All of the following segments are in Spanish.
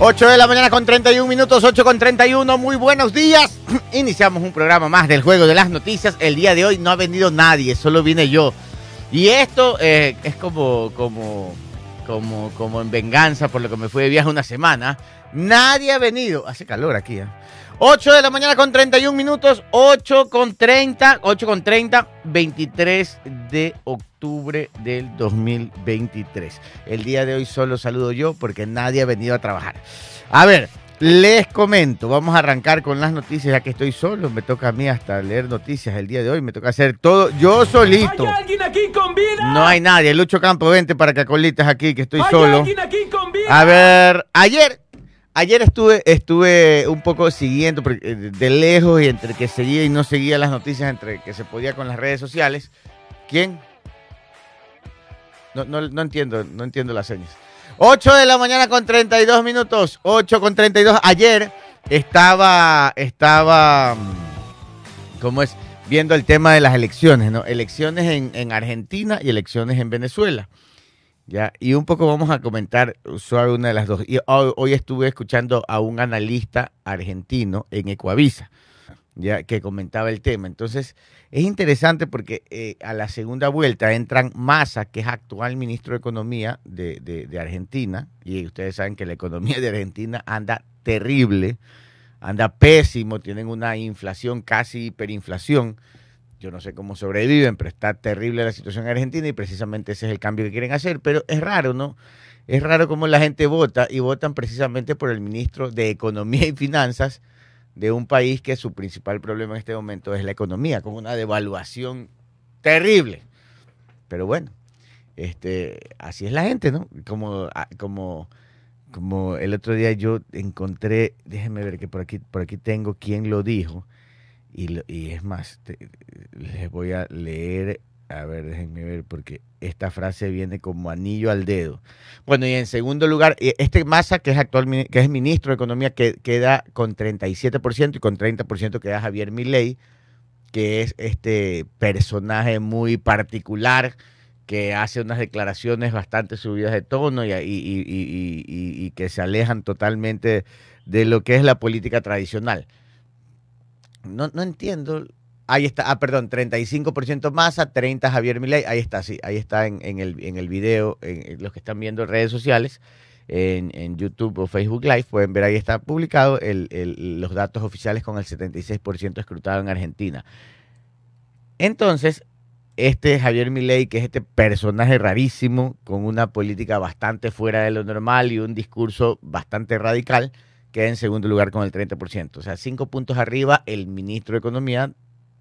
8 de la mañana con 31 minutos, 8 con 31. Muy buenos días. Iniciamos un programa más del Juego de las Noticias. El día de hoy no ha venido nadie, solo vine yo. Y esto eh, es como, como, como, como en venganza por lo que me fui de viaje una semana. Nadie ha venido. Hace calor aquí, ¿eh? 8 de la mañana con 31 minutos, 8 con 30, 8 con 30, 23 de octubre del 2023. El día de hoy solo saludo yo porque nadie ha venido a trabajar. A ver, les comento, vamos a arrancar con las noticias ya que estoy solo, me toca a mí hasta leer noticias el día de hoy, me toca hacer todo yo solito. ¿Hay alguien aquí con vida? No hay nadie, Lucho Campo, vente para que acolites aquí que estoy ¿Hay solo. alguien aquí con vida? A ver, ayer, ayer estuve, estuve un poco siguiendo eh, de lejos y entre que seguía y no seguía las noticias, entre que se podía con las redes sociales. ¿Quién? No, no, no entiendo, no entiendo las señas. 8 de la mañana con 32 minutos, 8 con 32. Ayer estaba, estaba, mm, ¿cómo es? Viendo el tema de las elecciones, ¿no? Elecciones en, en Argentina y elecciones en Venezuela. Ya, y un poco vamos a comentar suave una de las dos. Y hoy, hoy estuve escuchando a un analista argentino en Ecuavisa, ya que comentaba el tema. Entonces, es interesante porque eh, a la segunda vuelta entran Massa, que es actual ministro de Economía de, de- de Argentina, y ustedes saben que la economía de Argentina anda terrible, anda pésimo, tienen una inflación casi hiperinflación. Yo no sé cómo sobreviven, pero está terrible la situación en Argentina y precisamente ese es el cambio que quieren hacer. Pero es raro, ¿no? Es raro cómo la gente vota y votan precisamente por el ministro de Economía y Finanzas de un país que su principal problema en este momento es la economía, con una devaluación terrible. Pero bueno, este, así es la gente, ¿no? Como, ah, como, como el otro día yo encontré, déjenme ver que por aquí, por aquí tengo quién lo dijo. Y, y es más, les voy a leer, a ver, déjenme ver, porque esta frase viene como anillo al dedo. Bueno, y en segundo lugar, eh, este Massa, que es actual que es ministro de Economía, que queda con 37% y con 30% queda Javier Milei, que es este personaje muy particular que hace unas declaraciones bastante subidas de tono y- y- y- y que se alejan totalmente de lo que es la política tradicional. No, no entiendo. Ahí está, ah, perdón, 35% Massa, 30 Javier Milei. Ahí está, sí, ahí está en, el, en el video, en, en los que están viendo en redes sociales, en, en YouTube o Facebook Live, pueden ver ahí está publicado el- el- los datos oficiales con el 76% escrutado en Argentina. Entonces, este Javier Milei, que es este personaje rarísimo, con una política bastante fuera de lo normal y un discurso bastante radical, queda en segundo lugar con el 30%. O sea, cinco puntos arriba el ministro de Economía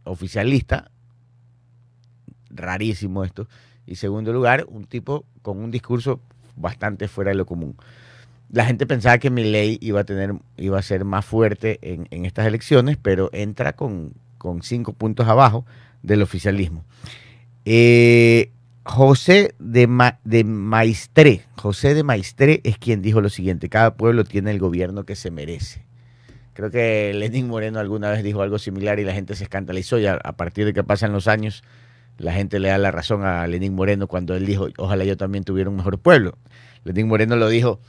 oficialista, rarísimo esto, y segundo lugar un tipo con un discurso bastante fuera de lo común. La gente pensaba que Milei iba a tener, iba a ser más fuerte en, en estas elecciones, pero entra con, con cinco puntos abajo del oficialismo. Eh, José de, Ma- Maistre, José de Maistre es quien dijo lo siguiente, cada pueblo tiene el gobierno que se merece. Creo que Lenín Moreno alguna vez dijo algo similar y la gente se escandalizó y a, partir de que pasan los años la gente le da la razón a Lenín Moreno cuando él dijo, ojalá yo también tuviera un mejor pueblo. Lenín Moreno lo dijo,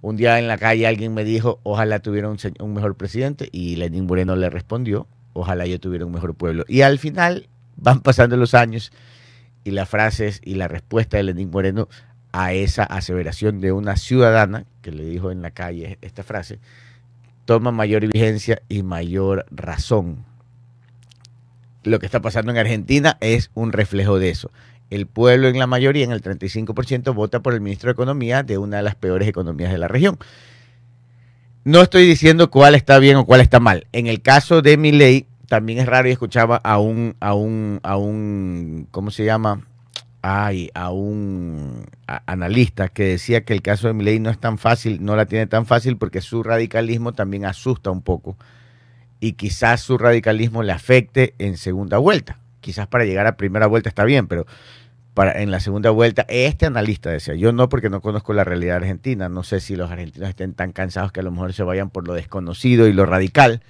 un día en la calle alguien me dijo, ojalá tuviera un, un mejor presidente y Lenín Moreno le respondió, ojalá yo tuviera un mejor pueblo. Y al final van pasando los años y las frases y la respuesta de Lenín Moreno a esa aseveración de una ciudadana que le dijo en la calle esta frase, toma mayor vigencia y mayor razón. Lo que está pasando en Argentina es un reflejo de eso. El pueblo en la mayoría, en el 35%, vota por el ministro de Economía de una de las peores economías de la región. No estoy diciendo cuál está bien o cuál está mal. En el caso de mi ley, también es raro y escuchaba a un, a un, a un, ¿cómo se llama? Ay, a un analista que decía que el caso de Milei no es tan fácil, no la tiene tan fácil porque su radicalismo también asusta un poco y quizás su radicalismo le afecte en segunda vuelta. Quizás para llegar a primera vuelta está bien, pero para, en la segunda vuelta, este analista decía, yo no porque no conozco la realidad argentina, no sé si los argentinos estén tan cansados que a lo mejor se vayan por lo desconocido y lo radical,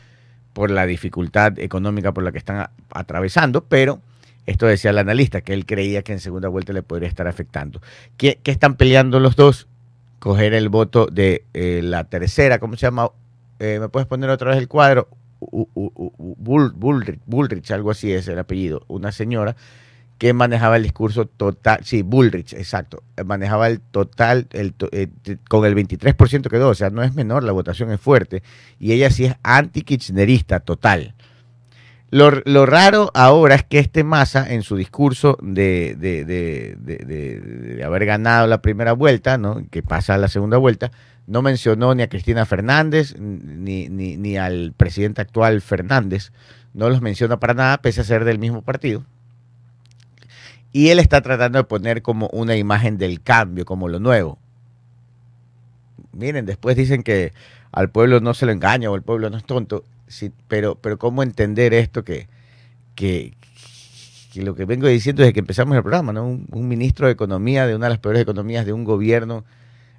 por la dificultad económica por la que están atravesando, pero esto decía el analista, que él creía que en segunda vuelta le podría estar afectando. ¿Qué, están peleando los dos? coger el voto de eh, la tercera, ¿cómo se llama? Eh, ¿Me puedes poner otra vez el cuadro? U- u- u- u- Bull- Bullrich, Bullrich, algo así es el apellido, una señora que manejaba el discurso total, sí, Bullrich, exacto, eh, manejaba el total, el, eh, con el 23% quedó, o sea, no es menor, la votación es fuerte, y ella sí es anti-kirchnerista total. Lo, lo raro ahora es que este Massa, en su discurso de- de- de- de haber ganado la primera vuelta, ¿no? que pasa a la segunda vuelta, no mencionó ni a Cristina Fernández ni, ni, ni al presidente actual Fernández, no los menciona para nada, pese a ser del mismo partido. Y él está tratando de poner como una imagen del cambio, como lo nuevo. Miren, después dicen que al pueblo no se lo engaña o el pueblo no es tonto, sí, pero, pero ¿cómo entender esto que, que, lo que vengo diciendo desde que empezamos el programa, ¿no? Un, un ministro de Economía de una de las peores economías de un gobierno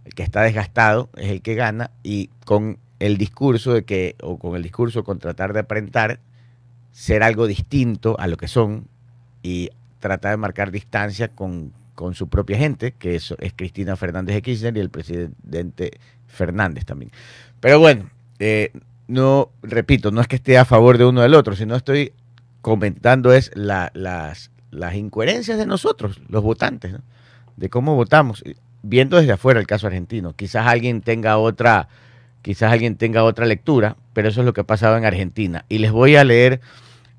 el que está desgastado es el que gana y con el discurso de que, o con el discurso con tratar de aparentar ser algo distinto a lo que son y tratar de marcar distancia con, con su propia gente, que es, es Cristina Fernández de Kirchner y el presidente Fernández también. Pero bueno, eh, no, repito, no es que esté a favor de uno del otro, sino estoy comentando es la- las, las incoherencias de nosotros, los votantes, ¿no? de cómo votamos, viendo desde afuera el caso argentino. Quizás alguien tenga otra, quizás alguien tenga otra lectura, pero eso es lo que ha pasado en Argentina. Y les voy a leer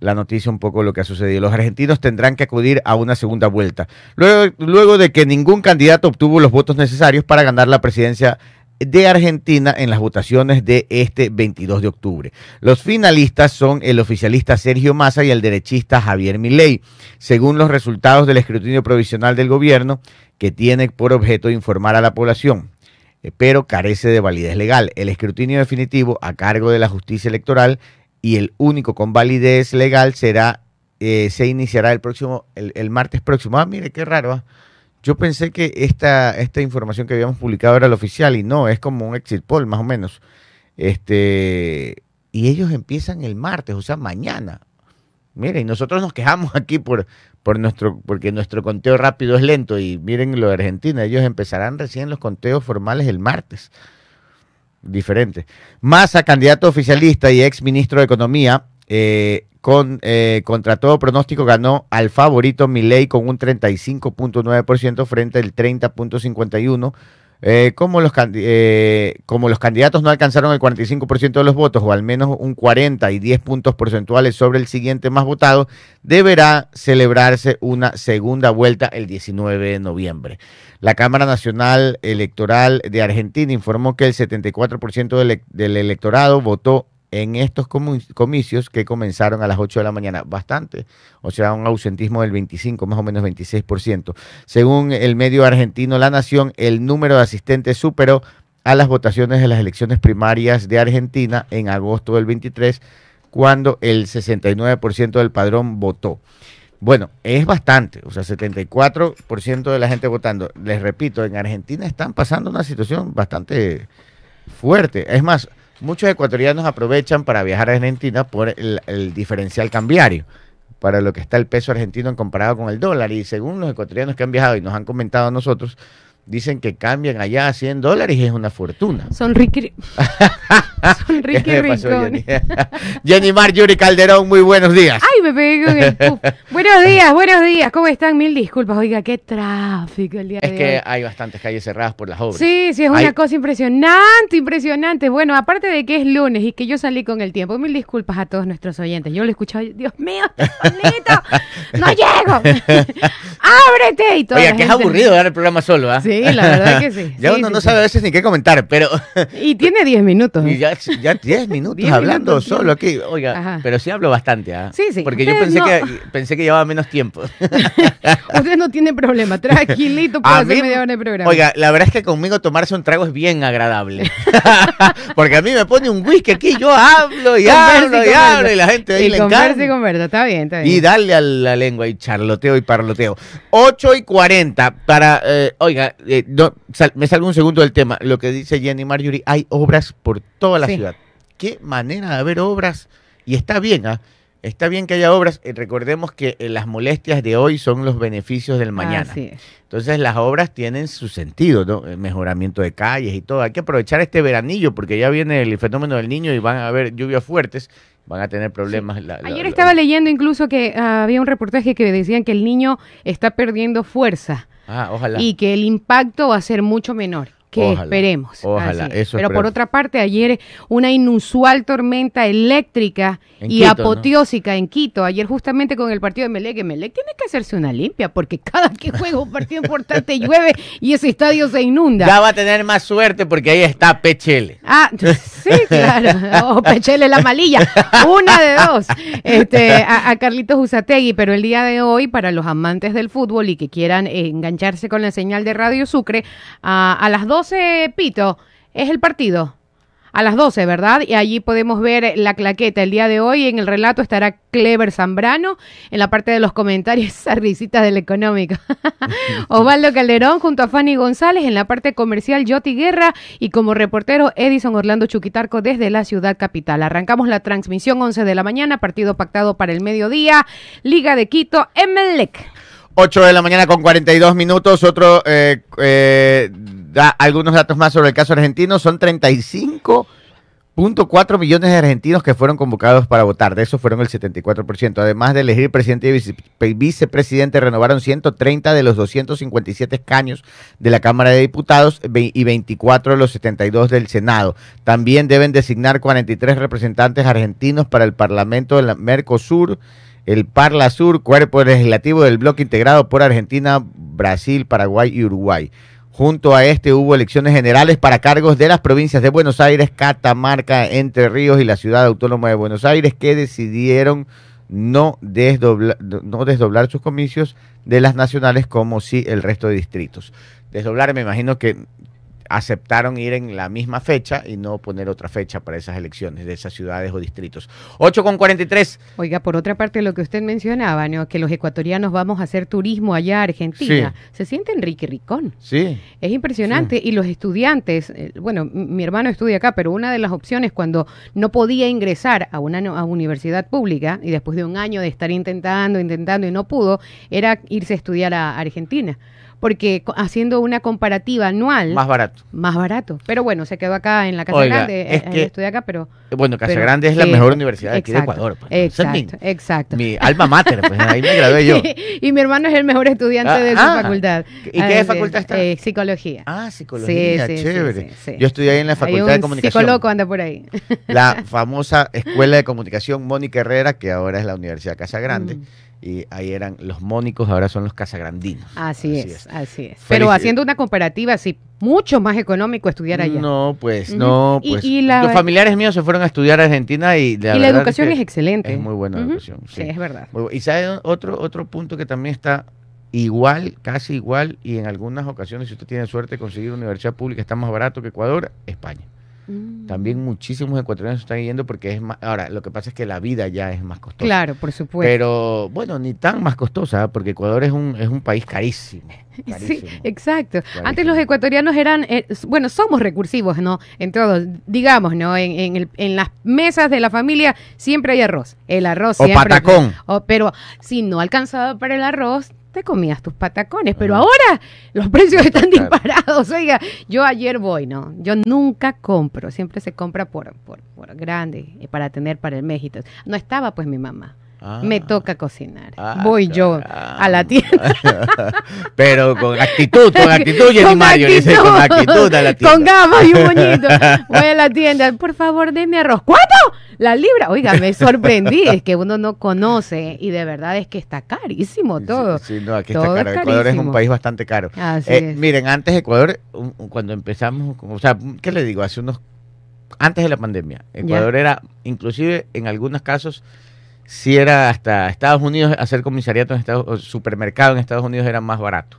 la noticia un poco lo que ha sucedido. Los argentinos tendrán que acudir a una segunda vuelta, luego, luego de que ningún candidato obtuvo los votos necesarios para ganar la presidencia de Argentina en las votaciones de este 22 de octubre. Los finalistas son el oficialista Sergio Massa y el derechista Javier Milei, según los resultados del escrutinio provisional del gobierno, que tiene por objeto informar a la población, eh, pero carece de validez legal. El escrutinio definitivo a cargo de la justicia electoral y el único con validez legal será eh, se iniciará el próximo el, el martes próximo. Ah, mire qué raro. ah. Yo pensé que esta, esta información que habíamos publicado era la oficial y no, es como un exit poll más o menos. Este, y ellos empiezan el martes, o sea, mañana. Mire, y nosotros nos quejamos aquí por, por nuestro, porque nuestro conteo rápido es lento y miren lo de Argentina, ellos empezarán recién los conteos formales el martes. Diferente. Massa, candidato oficialista y ex ministro de Economía, eh, con, eh, contra todo pronóstico ganó al favorito Milei con un 35.9% frente al 30.51%. Eh, como, los, eh, como los candidatos no alcanzaron el 45% de los votos o al menos un 40 y 10 puntos porcentuales sobre el siguiente más votado, deberá celebrarse una segunda vuelta el 19 de noviembre. La Cámara Nacional Electoral de Argentina informó que el 74% del, e- del electorado votó en estos comicios que comenzaron a las 8 de la mañana. Bastante, o sea, un ausentismo del 25, más o menos 26%. Según el medio argentino La Nación, el número de asistentes superó a las votaciones de las elecciones primarias de Argentina en agosto del 23, cuando el 69% del padrón votó. Bueno, es bastante, o sea, 74% de la gente votando. Les repito, en Argentina están pasando una situación bastante fuerte. Es más, muchos ecuatorianos aprovechan para viajar a Argentina por el, diferencial cambiario, para lo que está el peso argentino en comparado con el dólar. Y según los ecuatorianos que han viajado y nos han comentado a nosotros, dicen que cambian allá a 100 dólares y es una fortuna. Son Ricky. Son Ricky ¿Qué le pasó, Rincón. Jenny? Mar, Yuri Calderón, muy buenos días. Ay, me pegué con el puff. buenos días, buenos días. ¿Cómo están? Mil disculpas. Oiga, qué tráfico el día Es de que hoy. hay bastantes calles cerradas por las obras. Sí, sí, es Hay- una cosa impresionante, impresionante. Bueno, aparte de que es lunes y que yo salí con el tiempo, mil disculpas a todos nuestros oyentes. Yo lo he escuchado, Dios mío, bonito, no llego. Ábrete y todo. Oiga, que es aburrido dar el programa solo, ¿ah? Sí, la verdad que sí. ya Sí, uno sí, no sí. sabe a veces ni qué comentar, pero Y tiene 10 minutos. y ya, ya 10 minutos Diez hablando minutos, solo aquí. Oiga, Ajá. pero sí hablo bastante, ¿ah? Sí, sí. Porque yo pensé no- que pensé que llevaba menos tiempo. Usted no tiene problema, tranquilito puede A hacer mí- media hora de programa. Oiga, la verdad es que conmigo tomarse un trago es bien agradable. Porque a mí me pone un whisky aquí, yo hablo y Converse hablo y converse. hablo y la gente ahí y le encanta. y conversa, está bien, está bien. Y darle a la lengua y charloteo y parloteo. 8 y 40 para, eh, oiga, eh, no, sal- me salgo un segundo del tema. Lo que dice Jenny Marjorie, hay obras por toda la Sí. ciudad. Qué manera de haber obras. Y está bien, ¿ah? Está bien que haya obras, eh, recordemos que eh, las molestias de hoy son los beneficios del mañana. Así es. Entonces las obras tienen su sentido, ¿no? El mejoramiento de calles y todo. Hay que aprovechar este veranillo porque ya viene el fenómeno del niño y van a haber lluvias fuertes, van a tener problemas. la- la- Ayer la- estaba leyendo incluso que ah, había un reportaje que decían que el niño está perdiendo fuerza Ah, ojalá. y que el impacto va a ser mucho menor. Que Ojalá, esperemos. ojalá, Así es. eso Pero por otra parte, ayer una inusual tormenta eléctrica En y Quito, ¿no? apoteósica en Quito. Ayer justamente con el partido de Melec, que Melec tiene que hacerse una limpia porque cada que juega un partido importante llueve y ese estadio se inunda. Ya va a tener más suerte porque ahí está Pechele. Ah, sí, claro. O Pechele la malilla. Una de dos. Este, a, a Carlitos Usategui, pero el día de hoy, para los amantes del fútbol y que quieran engancharse con la señal de Radio Sucre, a, a las 12, Pito, es el partido. A las 12, ¿verdad? Y allí podemos ver la claqueta. El día de hoy en el relato estará Clever Zambrano. En la parte de los comentarios, esa risita del económico. Osvaldo Calderón junto a Fanny González. En la parte comercial, Yoti Guerra. Y como reportero, Edison Orlando Chuquitarco desde la ciudad capital. Arrancamos la transmisión 11 de la mañana. Partido pactado para el mediodía. Liga de Quito, Emelec. 8 de la mañana con 42 minutos. Otro, eh, eh, da algunos datos más sobre el caso argentino. Son 35.4 millones de argentinos que fueron convocados para votar. De eso fueron el 74%. Además de elegir presidente y vice- vicepresidente, renovaron 130 de los 257 escaños de la Cámara de Diputados y 24 de los 72 del Senado. También deben designar 43 representantes argentinos para el Parlamento del Mercosur el Parla Sur, cuerpo legislativo del bloque integrado por Argentina, Brasil, Paraguay y Uruguay. Junto a este hubo elecciones generales para cargos de las provincias de Buenos Aires, Catamarca, Entre Ríos y la ciudad autónoma de Buenos Aires que decidieron no, desdobla- no desdoblar sus comicios de las nacionales como sí el resto de distritos. Desdoblar me imagino que aceptaron ir en la misma fecha y no poner otra fecha para esas elecciones de esas ciudades o distritos. 8 con 43. Oiga, por otra parte, lo que usted mencionaba, ¿no? que los ecuatorianos vamos a hacer turismo allá a Argentina. Se sienten rique ricón. Sí. Es impresionante. Y los estudiantes, eh, bueno, mi hermano estudia acá, pero una de las opciones cuando no podía ingresar a una a universidad pública y después de un año de estar intentando, intentando y no pudo, era irse a estudiar a Argentina. Porque haciendo una comparativa anual, Más barato. más barato. Pero bueno, se quedó acá en la Casa Oiga, Grande, es eh, que- estudia acá, pero... Bueno, Casa pero- Grande es la mejor universidad de aquí de exacto, Ecuador. pues. Es mi- Exacto, exacto. Mi, alma mater, pues ahí me gradué yo. y mi hermano es el mejor estudiante Ah, de su ah. facultad. ¿Y qué Ah, facultad está? eh, psicología. Ah, psicología, Sí, chévere. sí, sí. Yo estudié ahí en la Hay Facultad un de Comunicación. psicólogo anda por ahí. La famosa Escuela de Comunicación Mónica Herrera, que ahora es la Universidad Casa Grande. Mm. Y ahí eran los mónicos, ahora son los casagrandinos. Así, es, así es. Pero haciendo una comparativa, sí, mucho más económico estudiar allá. No, pues, no, pues. y la- Los familiares míos se fueron a estudiar a Argentina y la, y la educación que es excelente. Es muy buena Ujú. educación. Sí, es verdad. Y sabe otro, otro punto que también está igual, casi igual, y en algunas ocasiones, si usted tiene suerte de conseguir universidad pública, está más barato que Ecuador, España. Mm. También muchísimos ecuatorianos están yendo porque es más, ahora, lo que pasa es que la vida ya es más costosa. Claro, por supuesto. Pero bueno, ni tan más costosa, porque Ecuador es un, es un país carísimo. Sí, exacto. Antes los ecuatorianos eran, eh, bueno, somos recursivos, ¿no? En todos, digamos, ¿no? En, en, el- en las mesas de la familia siempre hay arroz. El arroz O siempre. patacón. O- pero si no alcanzaba para el arroz, te comías tus patacones. Pero ahora los precios están Claro. disparados. Oiga, yo ayer voy, ¿no? Yo nunca compro. Siempre se compra por, por, por grande eh, para tener para el México. No estaba pues mi mamá. Ah. Me toca cocinar. Ah, voy yo a la tienda. Pero con actitud, con actitud, Jenny Con Mario, dice, con actitud a la tienda. Con gafas y un moñito. Voy a la tienda. Por favor, deme arroz. ¿Cuánto? La libra. Oiga, me sorprendí. Es que uno no conoce y de verdad es que está carísimo todo. Sí, sí, no, aquí Todo está es caro. Ecuador es un país bastante caro. Así Eh, es. miren, antes Ecuador, cuando empezamos, o sea, ¿qué le digo? Hace unos, antes de la pandemia, Ecuador era, inclusive en algunos casos, si era hasta Estados Unidos, hacer comisariato en Estados supermercado en Estados Unidos era más barato.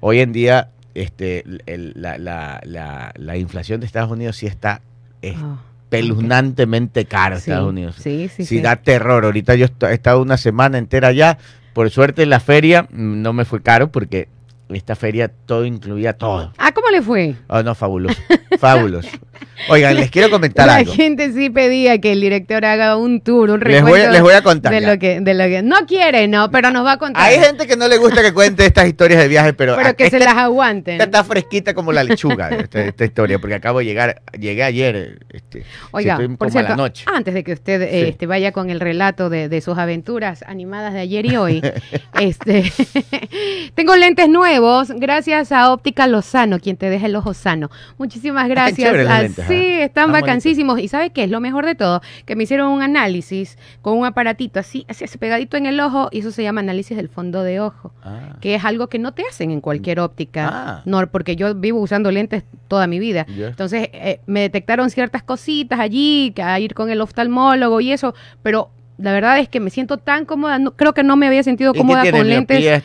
Hoy en día, este, el- la, la- la- la inflación de Estados Unidos sí está Ah, espeluznantemente caro, sí, Estados Unidos. Sí, sí, sí, sí. da terror. Ahorita yo he estado una semana entera allá. Por suerte la feria mm, no me fue caro porque esta feria todo incluía todo. Ah, ¿cómo le fue? Oh, no, fabuloso. fabuloso. Oigan, les quiero comentar La algo. gente sí pedía que el director haga un tour, un Les voy, recuento a, les voy a contar. de ya. lo que de lo que no quiere, no, pero nos va a contar. Hay gente que no le gusta que cuente estas historias de viaje, pero, pero que esta, se las aguanten. esta está fresquita como la lechuga, esta, esta historia, porque acabo de llegar, llegué ayer, este, Oiga, estoy por a cierto, la noche. antes de que usted eh, Sí. este, vaya con el relato de, de sus aventuras animadas de ayer y hoy, este, tengo lentes nuevos gracias a Óptica Lozano, quien te deja el ojo sano. Muchísimas gracias. chéveres los Sí, están vacancísimos. ¿Y sabe qué es lo mejor de todo? Que me hicieron un análisis con un aparatito así, así, pegadito en el ojo y eso se llama análisis del fondo de ojo. Ah, que es algo que no te hacen en cualquier óptica, Ah. no, porque yo vivo usando lentes toda mi vida. Entonces, eh, me detectaron ciertas cositas allí, que a ir con el oftalmólogo y eso, pero la verdad es que me siento tan cómoda, no, creo que no me había sentido ¿Y qué cómoda con lentes.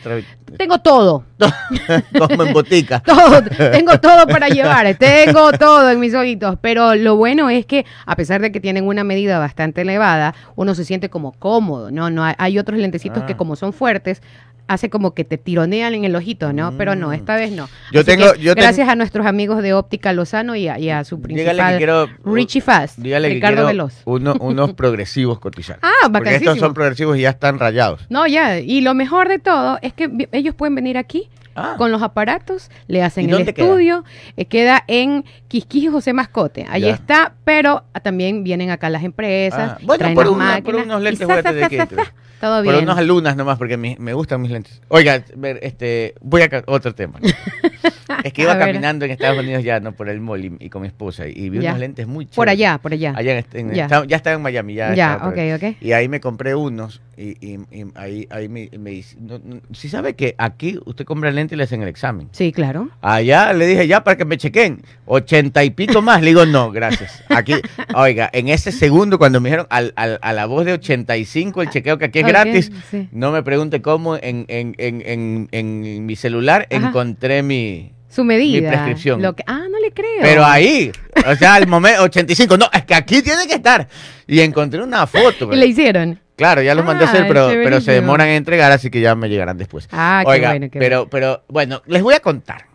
Tengo todo, como en botica. todo, tengo todo para llevar, tengo todo en mis ojitos, pero lo bueno es que a pesar de que tienen una medida bastante elevada, uno se siente como cómodo, ¿no? no hay, otros lentecitos Ah. que como son fuertes, hace como que te tironean en el ojito, ¿no? Pero no, Mm. esta vez no. Yo Así tengo- que ten- gracias a nuestros amigos de Óptica Lozano y a, y a su Dígale principal que quiero, Richie Fast, dígale que Ricardo quiero Veloz. uno- unos progresivos cotizar. Ah, Porque estos son progresivos y ya están rayados. No, ya, y lo mejor de todo es que ellos pueden venir aquí Ah. con los aparatos, le hacen ¿Y el dónde queda? estudio, eh, queda en Quisquís José Mascote, Ya. está, pero también vienen acá las empresas, Ah, bueno, traen por las una- por máquinas, unos y lentes a sa, sa, todo bien. unas alumnas nomás, porque mi- me gustan mis lentes. Oiga, ver, este, voy a otro tema. es que iba caminando en Estados Unidos ya, no por el mall y, y con mi esposa y vi Ya. unos lentes muy chéveres. Por allá, por allá. Allá en, este- en- Ya. estaba- ya estaba en Miami, ya. Ya, por ok, ok. Y ahí me compré unos y, y- y ahí, ahí me, me dice, no, no, si sabe que aquí usted compra lentes y le hacen el examen. Sí, claro. Allá le dije ya para que me chequen, ochenta y pico más. Le digo, no, gracias. Aquí, oiga, en ese segundo cuando me dijeron al, al- a la voz de 85 el chequeo que aquí es gratis, sí. no me pregunte cómo en, en, en, en, en mi celular Ajá. encontré mi... Su medida. prescripción. Lo que, ah, no le creo. Pero ahí, o sea, al momento 85, no, es que aquí tiene que estar. Y encontré una foto. Y le hicieron. Claro, ya los mandé a hacer, Ah, pero, pero se demoran en entregar, así que ya me llegarán después. Ah, qué Oiga, bueno, qué pero, pero bueno, les voy a contar.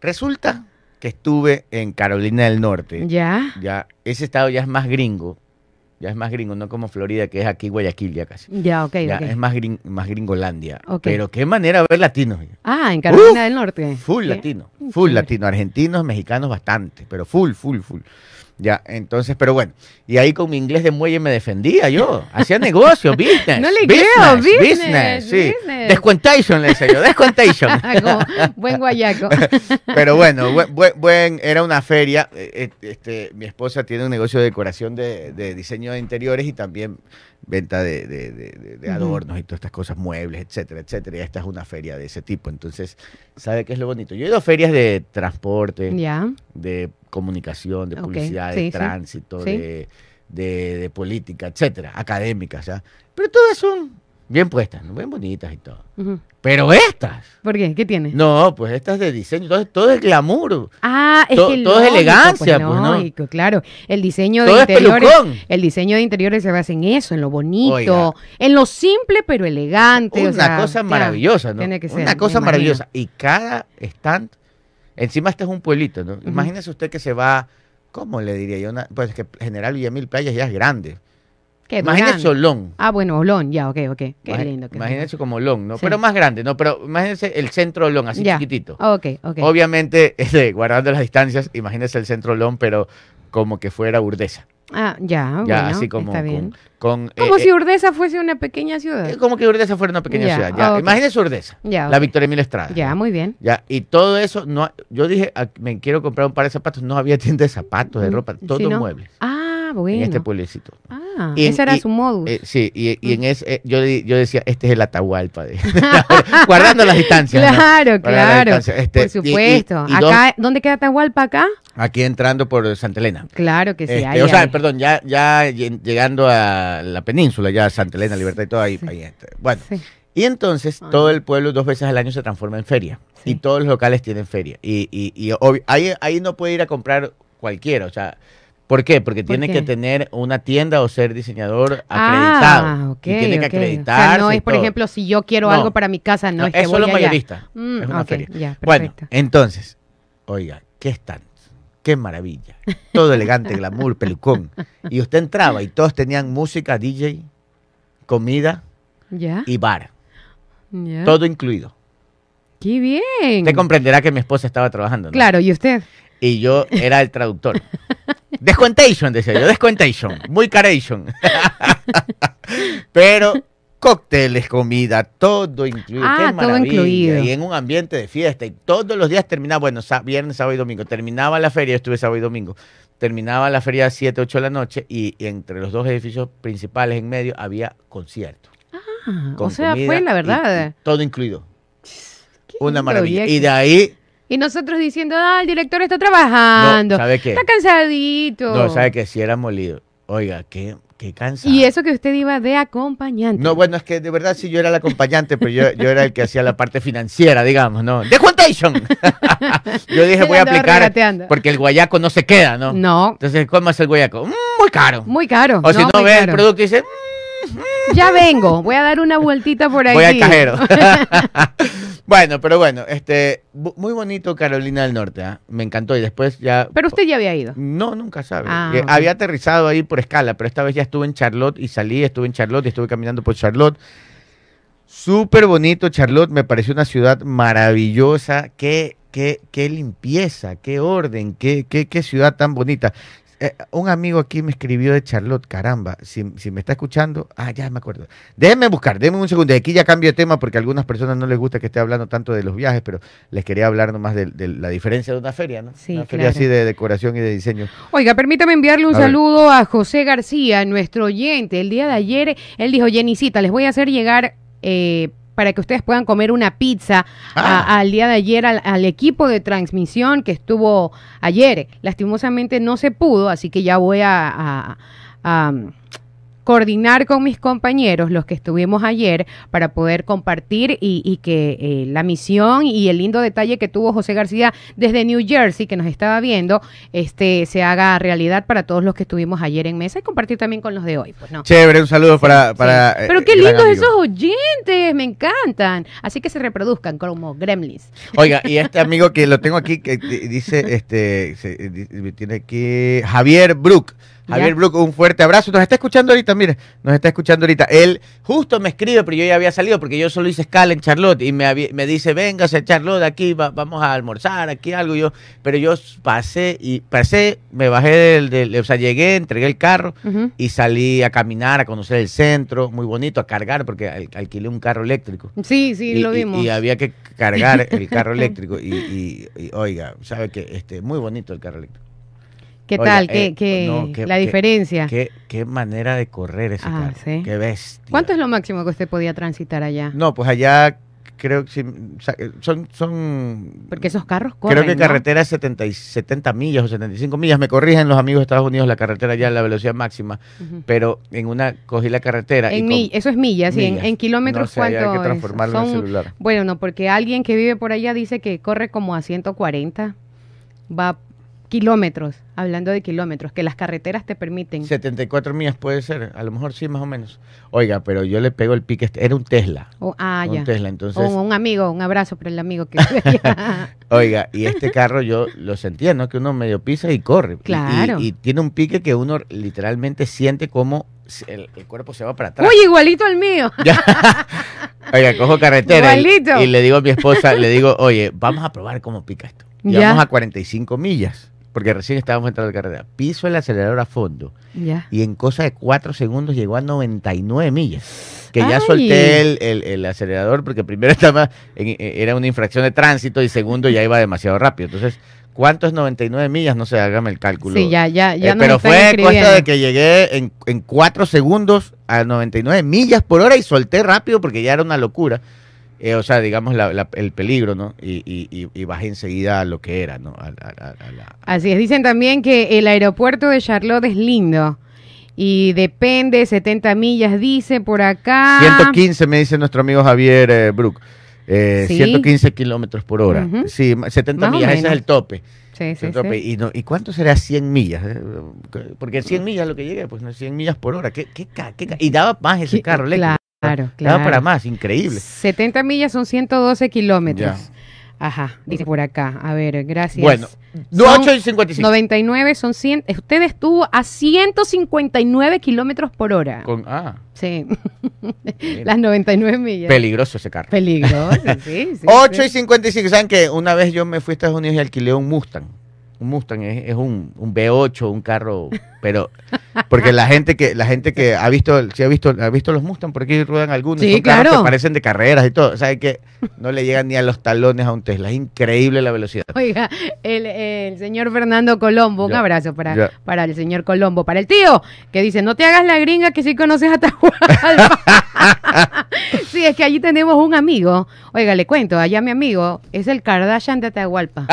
Resulta que estuve en Carolina del Norte. Ya. Ya, ese estado ya es más gringo. Ya es más gringo, no como Florida, que es aquí Guayaquil ya casi. Ya, ok, Ya, es más, gring- más gringolandia. Ok. Pero qué manera ver latinos. Ah, en Carolina del Norte. Full Sí. latino, full latino, argentinos, mexicanos bastante, pero full, full, full. Ya, entonces, pero bueno, y ahí con mi inglés de muelle me defendía yo, hacía negocio, business. No le business, creo, business, sí. business. Descuentation le decía yo, descuentation. Buen guayaco. pero bueno, buen, buen- era una feria, eh, eh, este, mi esposa tiene un negocio de decoración de, de diseño de interiores y también venta de, de- de- de- de Ujú. adornos y todas estas cosas, muebles, etcétera, etcétera. Y esta es una feria de ese tipo. Entonces, ¿sabe qué es lo bonito? Yo he ido a ferias de transporte, ya. de comunicación, de publicidad, sí, de tránsito, sí. De, de- de política, etcétera, académicas, ¿ya? Pero todas son bien puestas, ¿no? bien bonitas y todo. Pero estas, ¿Por qué? ¿Qué tiene? no, pues estas de diseño, todo, todo es glamour. Ah, es To- que todo es elegancia, pues, ¿no? lógico, claro. El diseño Todo de es interiores, el diseño de interiores se basa en eso, en lo bonito, Oiga. en lo simple pero elegante. Una o sea, cosa maravillosa, ¿no? Tiene que ser, Una cosa maravillosa. Y cada stand, encima este es un pueblito, ¿no? Imagínese usted que se va, ¿cómo le diría yo? Una- pues que General Villamil Playas ya es grande. ¿Qué, Imagínese Durán? Olón. Ah, bueno, Olón, ya, ok, ok. Qué lindo. qué Imagínense como Olón, ¿no? Sí. Pero más grande, ¿no? Pero imagínense el centro Olón, así Ya. chiquitito. lindo. Ok, ok. Obviamente, este, guardando las distancias, imagínense el centro Olón, pero como que fuera Urdesa. Ah, ya, ya, bueno, así como está bien. con, Como eh, si eh, Urdesa fuese una pequeña ciudad. eh, como que Urdesa fuera una pequeña Ya, ciudad. Ya. Imagínense Urdesa, Ya, la. Victoria Emil Estrada. Ya, muy bien. Ya, y todo eso, no, yo dije, ah, me quiero comprar un par de zapatos, no había tienda de zapatos, de Mm, ropa, todo ¿no? muebles Ah, bueno. en este pueblecito. Ah, Y en- ese era y- su modus. Eh, sí, y, y en Mm. ese, yo, yo decía, este es el Atahualpa, de- guardando las distancias. ¿no? Claro, las claro. distancias. Este, Por y- supuesto. dos- acá, ¿dónde queda Atahualpa acá? Aquí entrando por Santa Elena. Claro que sí. Este, ahí, o sea, ahí. perdón, ya, ya lle- llegando a la península, ya Santa Elena, Libertad y todo ahí. Sí. ahí este. Bueno, Sí. y entonces Ah. todo el pueblo dos veces al año se transforma en feria. Sí. Y todos los locales tienen feria. Y, y, y obvi- ahí, ahí no puede ir a comprar cualquiera. O sea, ¿por qué? Porque ¿Por tiene qué? que tener una tienda o ser diseñador acreditado. Ah, ok. y tiene que. O acreditar. sea, no es, por ejemplo, si yo quiero No. algo para mi casa, no, es que es voy solo allá. mayorista. Mm, es una feria. ya, Bueno, entonces, oiga, ¿qué están? Qué maravilla. Todo elegante, glamour, pelucón. Y usted entraba y todos tenían música, DJ, comida y bar. Todo incluido. ¡Qué bien! Usted comprenderá que mi esposa estaba trabajando. ¿no? Claro, ¿y usted? Y yo era el traductor. Descuentation, decía yo, descuentation. Muy caration. Pero cócteles, comida, todo incluido. Ah, Qué todo maravilla. incluido. Y en un ambiente de fiesta. Y todos los días terminaba, bueno, viernes, sábado y domingo. Terminaba la feria, yo estuve sábado y domingo. Terminaba la feria a 7, 8 de la noche y, y entre los dos edificios principales en medio había conciertos. Ah, o sea, fue la verdad. y todo incluido. Qué Una maravilla. Y de ahí, Y nosotros diciendo, ah, el director está trabajando. no, ¿sabe qué? Está cansadito. No, ¿sabe qué? Si era molido. Oiga, qué, qué cansado. Y eso que usted iba de acompañante. No, bueno, es que de verdad sí yo era el acompañante, pero yo, yo era el que hacía la parte financiera, digamos, ¿no? ¡De Quantation! yo dije, voy a aplicar, regateando. porque el guayaco no se queda, ¿no? No, Entonces, ¿cómo es el guayaco? Mm, muy caro. muy caro. o si no, muy ve el producto y dice, Ya vengo, voy a dar una vueltita por "Mm, ahí. voy al cajero. bueno, pero bueno, este, muy bonito Carolina del Norte, ¿ah? Me encantó y después ya... Pero usted ya había ido. No, nunca sabe. Ah, ok. Había aterrizado ahí por escala, pero esta vez ya estuve en Charlotte y salí, estuve en Charlotte y estuve caminando por Charlotte. Súper bonito Charlotte, me pareció una ciudad maravillosa. Qué, qué, qué limpieza, qué orden, qué, qué, qué ciudad tan bonita. Eh, un amigo aquí me escribió de Charlotte, caramba, si, si me está escuchando, ah, ya me acuerdo. Déjenme buscar, déjenme un segundo. Y aquí ya cambio de tema porque a algunas personas no les gusta que esté hablando tanto de los viajes, pero les quería hablar nomás de, de la diferencia de una feria, ¿no? Sí, una feria así de decoración y de diseño. Oiga, permítame enviarle un A ver. saludo a José García, nuestro oyente. El día de ayer, él dijo, Jenicita, les voy a hacer llegar eh, para que ustedes puedan comer una pizza a- Ah. al día de ayer al, al equipo de transmisión que estuvo ayer. Lastimosamente no se pudo, así que ya voy a, a- a, coordinar con mis compañeros, los que estuvimos ayer, para poder compartir y, y que eh, la misión y el lindo detalle que tuvo José García desde New Jersey, que nos estaba viendo, este se haga realidad para todos los que estuvimos ayer en mesa y compartir también con los de hoy. Pues no. Chévere, un saludo para, Sí. para. Pero eh, qué gran lindos esos oyentes, me encantan. Así que se reproduzcan como gremlins. Oiga, y este amigo que lo tengo aquí, que di- dice, este, se- tiene aquí Javier Brook. Javier. Brook, un fuerte abrazo. Nos está escuchando ahorita, mire, nos está escuchando ahorita. Él justo me escribe, pero yo ya había salido porque yo solo hice escala en Charlotte y me, me dice, véngase Charlotte aquí, va- vamos a almorzar, aquí algo. Yo, pero yo pasé y pasé, me bajé del, del- o sea, llegué, entregué el carro y salí a caminar, a conocer el centro, muy bonito, a cargar porque al- alquilé un carro eléctrico. Sí, sí, y, lo vimos. y había que cargar el carro eléctrico. Y, y- y, oiga, sabe que este muy bonito el carro eléctrico. ¿Qué Oiga, tal? eh, ¿Qué, qué- no, qué- la diferencia? Qué, qué manera de correr ese Ah, carro. ¿sí? Qué bestia. ¿Cuánto es lo máximo que usted podía transitar allá? No, pues allá creo que son, son Porque esos carros corren, creo que ¿no? carretera es 70, y 70 millas o 75 millas. Me corrigen los amigos de Estados Unidos la carretera ya a la velocidad máxima. Pero en una cogí la carretera. y En mi- eso es millas, sí. En, millas. en kilómetros, No sé, hay ¿cuánto que es? transformarlo en celular. Bueno, no, porque alguien que vive por allá dice que corre como a 140. Va kilómetros, hablando de kilómetros, que las carreteras te permiten. 74 millas puede ser, a lo mejor sí, más o menos. Oiga, pero yo le pego el pique, este- era un Tesla. O- ah, un ya. Tesla, entonces, O un amigo, un abrazo para el amigo que oiga, y este carro yo lo sentía, ¿no? Que uno medio pisa y corre. Y- y- Claro. Y, tiene un pique que uno literalmente siente como el, el cuerpo se va para atrás. Uy, igualito al mío. Oiga, cojo carretera y, Igualito. y le digo a mi esposa, le digo, oye, vamos a probar cómo pica esto. Y Ya. vamos a 45 millas, porque recién estábamos entrando a la carretera. Piso el acelerador a fondo y en cosa de 4 segundos llegó a 99 millas. Que ya solté el, el- el acelerador porque primero estaba en- eh, era una infracción de tránsito y segundo ya iba demasiado rápido. Entonces, ¿cuánto es 99 millas? No sé, hágame el cálculo. Sí, ya, ya, ya Eh, nos pero fue cosa de que llegué en, en 4 segundos a 99 millas por hora y solté rápido porque ya era una locura. Eh, o sea, digamos, la- la- el peligro, ¿no? Y, y- y- bajé enseguida a lo que era, ¿no? A- a- la- Así es, dicen también que el aeropuerto de Charlotte es lindo. Y depende, 70 millas dice por acá. 115 me dice nuestro amigo Javier eh, Brook. Eh, Sí. 115 kilómetros por hora. Sí, ma- 70 Más o millas, ese es el tope. Sí, sí, tope. sí. Y, no, ¿Y cuánto será 100 millas? eh? Porque 100 millas lo que llegué, pues no 100 millas por hora. ¿Qué, qué, qué y daba más ese carro eléctrico. Claro, Para claro. más, increíble. 70 millas son 112 kilómetros. Ya. Ajá, dice por acá. A ver, gracias. Bueno, Son 8 y 55. 99 son 100. Usted estuvo a 159 kilómetros por hora. Con, ah, Sí. Las 99 millas. peligroso ese carro. Peligroso, sí, sí. 8 y sí. 55. ¿Saben que Una vez yo me fui a Estados Unidos y alquilé un Mustang. Un Mustang es, es un, un V8, un carro, pero porque la gente que la gente que ha visto, si ha visto, ha visto los Mustang, por aquí ruedan algunos, Sí, son carros claro. que parecen de carreras y todo, sabe que no le llegan ni a los talones a un Tesla, es increíble la velocidad. Oiga, el, el señor Fernando Colombo, un Ya, abrazo para, ya. para el señor Colombo, para el tío, que dice, no te hagas la gringa que sí conoces a Atahualpa. sí, es que allí tenemos un amigo, oiga, le cuento, allá mi amigo es el Kardashian de Atahualpa.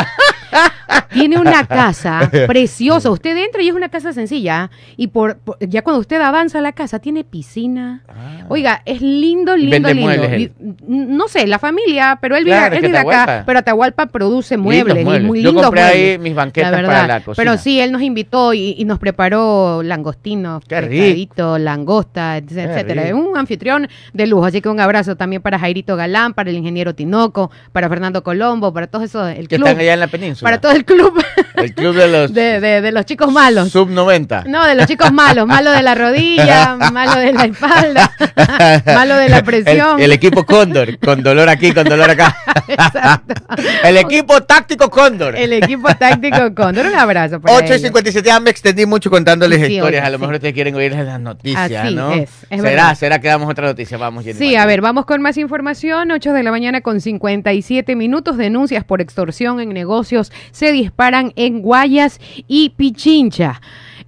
Tiene una casa preciosa. Usted entra y es una casa sencilla. Y por, por- ya cuando usted avanza a la casa, tiene piscina. Ah. Oiga, es lindo, lindo, Vende lindo. él. Y- No sé, la familia, pero él vive, Claro, él vive acá. Pero Atahualpa produce muebles, y muebles. muy Yo compré ahí mis banquetas la para la cocina. Pero sí, él nos invitó y, y nos preparó langostinos, pescadito, langosta, etcétera. Es un anfitrión de lujo. Así que un abrazo también para Jairito Galán, para el ingeniero Tinoco, para Fernando Colombo, para todos esos, el que club, están allá en la península. Para todo el club El club de los de, de- de los chicos malos. sub 90. No, de los chicos malos, malo de la rodilla, malo de la espalda, malo de la presión. El, el equipo Cóndor, con dolor aquí, con dolor acá. Exacto. el equipo táctico Cóndor. El equipo táctico Cóndor, un abrazo. para 8 y ellos. 57, ya me extendí mucho contándoles Sí, historias. a lo mejor ustedes quieren oír las noticias, Así ¿no? es, es ¿Será? verdad. ¿Será que damos otra noticia? Vamos, Jenny Sí, Martín. a ver, vamos con más información. 8 de la mañana con 57 minutos. Denuncias por extorsión en negocios se disparan en Guayas y Pichincha.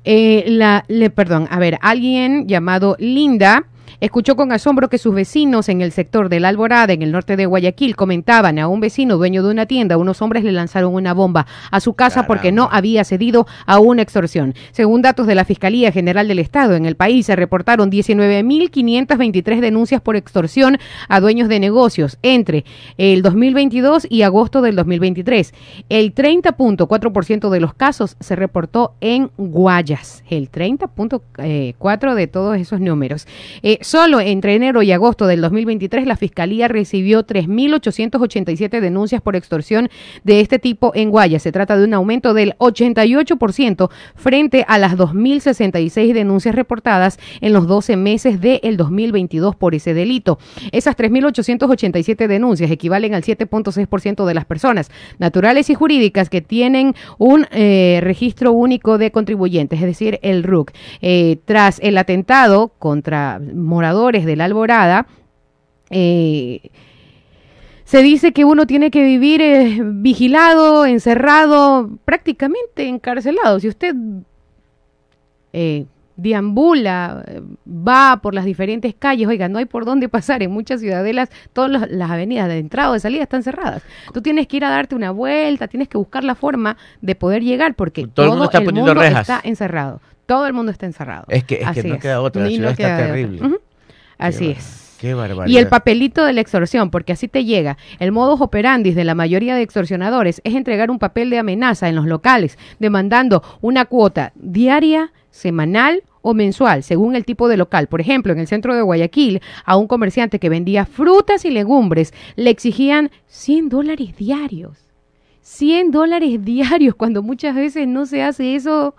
Eh, la, le, perdón, a ver, alguien llamado Linda. Escuchó con asombro que sus vecinos en el sector de la Alborada, en el norte de Guayaquil, comentaban a un vecino dueño de una tienda, unos hombres le lanzaron una bomba a su casa porque no había cedido a una extorsión. Según datos de la Fiscalía General del Estado, en el país se reportaron 19.523 denuncias por extorsión a dueños de negocios entre el 2022 y agosto del 2023. El 30.4% de los casos se reportó en Guayas. El 30.4% de todos esos números. Eh, solo entre enero y agosto del 2023 la Fiscalía recibió 3.887 denuncias por extorsión de este tipo en Guayas. Se trata de un aumento del 88% frente a las 2.066 denuncias reportadas en los 12 meses del 2022 por ese delito. Esas 3.887 denuncias equivalen al 7.6% de las personas naturales y jurídicas que tienen un eh, registro único de contribuyentes, es decir, el RUC. Eh, tras el atentado contra moradores de la Alborada, eh, se dice que uno tiene que vivir eh, vigilado, encerrado, prácticamente encarcelado. Si usted eh, deambula, va por las diferentes calles, oiga, no hay por dónde pasar. En muchas ciudadelas, todas las, avenidas de entrada o de salida están cerradas. Tú tienes que ir a darte una vuelta, tienes que buscar la forma de poder llegar porque Todo el mundo está poniendo mundo rejas. está encerrado. Todo el mundo está encerrado. Es que- es que no queda otra, la ciudad está terrible. Así Qué es. Qué barbaridad. Y el papelito de la extorsión, porque así te llega. El modus operandi de la mayoría de extorsionadores es entregar un papel de amenaza en los locales, demandando una cuota diaria, semanal o mensual, según el tipo de local. Por ejemplo, en el centro de Guayaquil, a un comerciante que vendía frutas y legumbres le exigían 100 dólares diarios. 100 dólares diarios, cuando muchas veces no se hace eso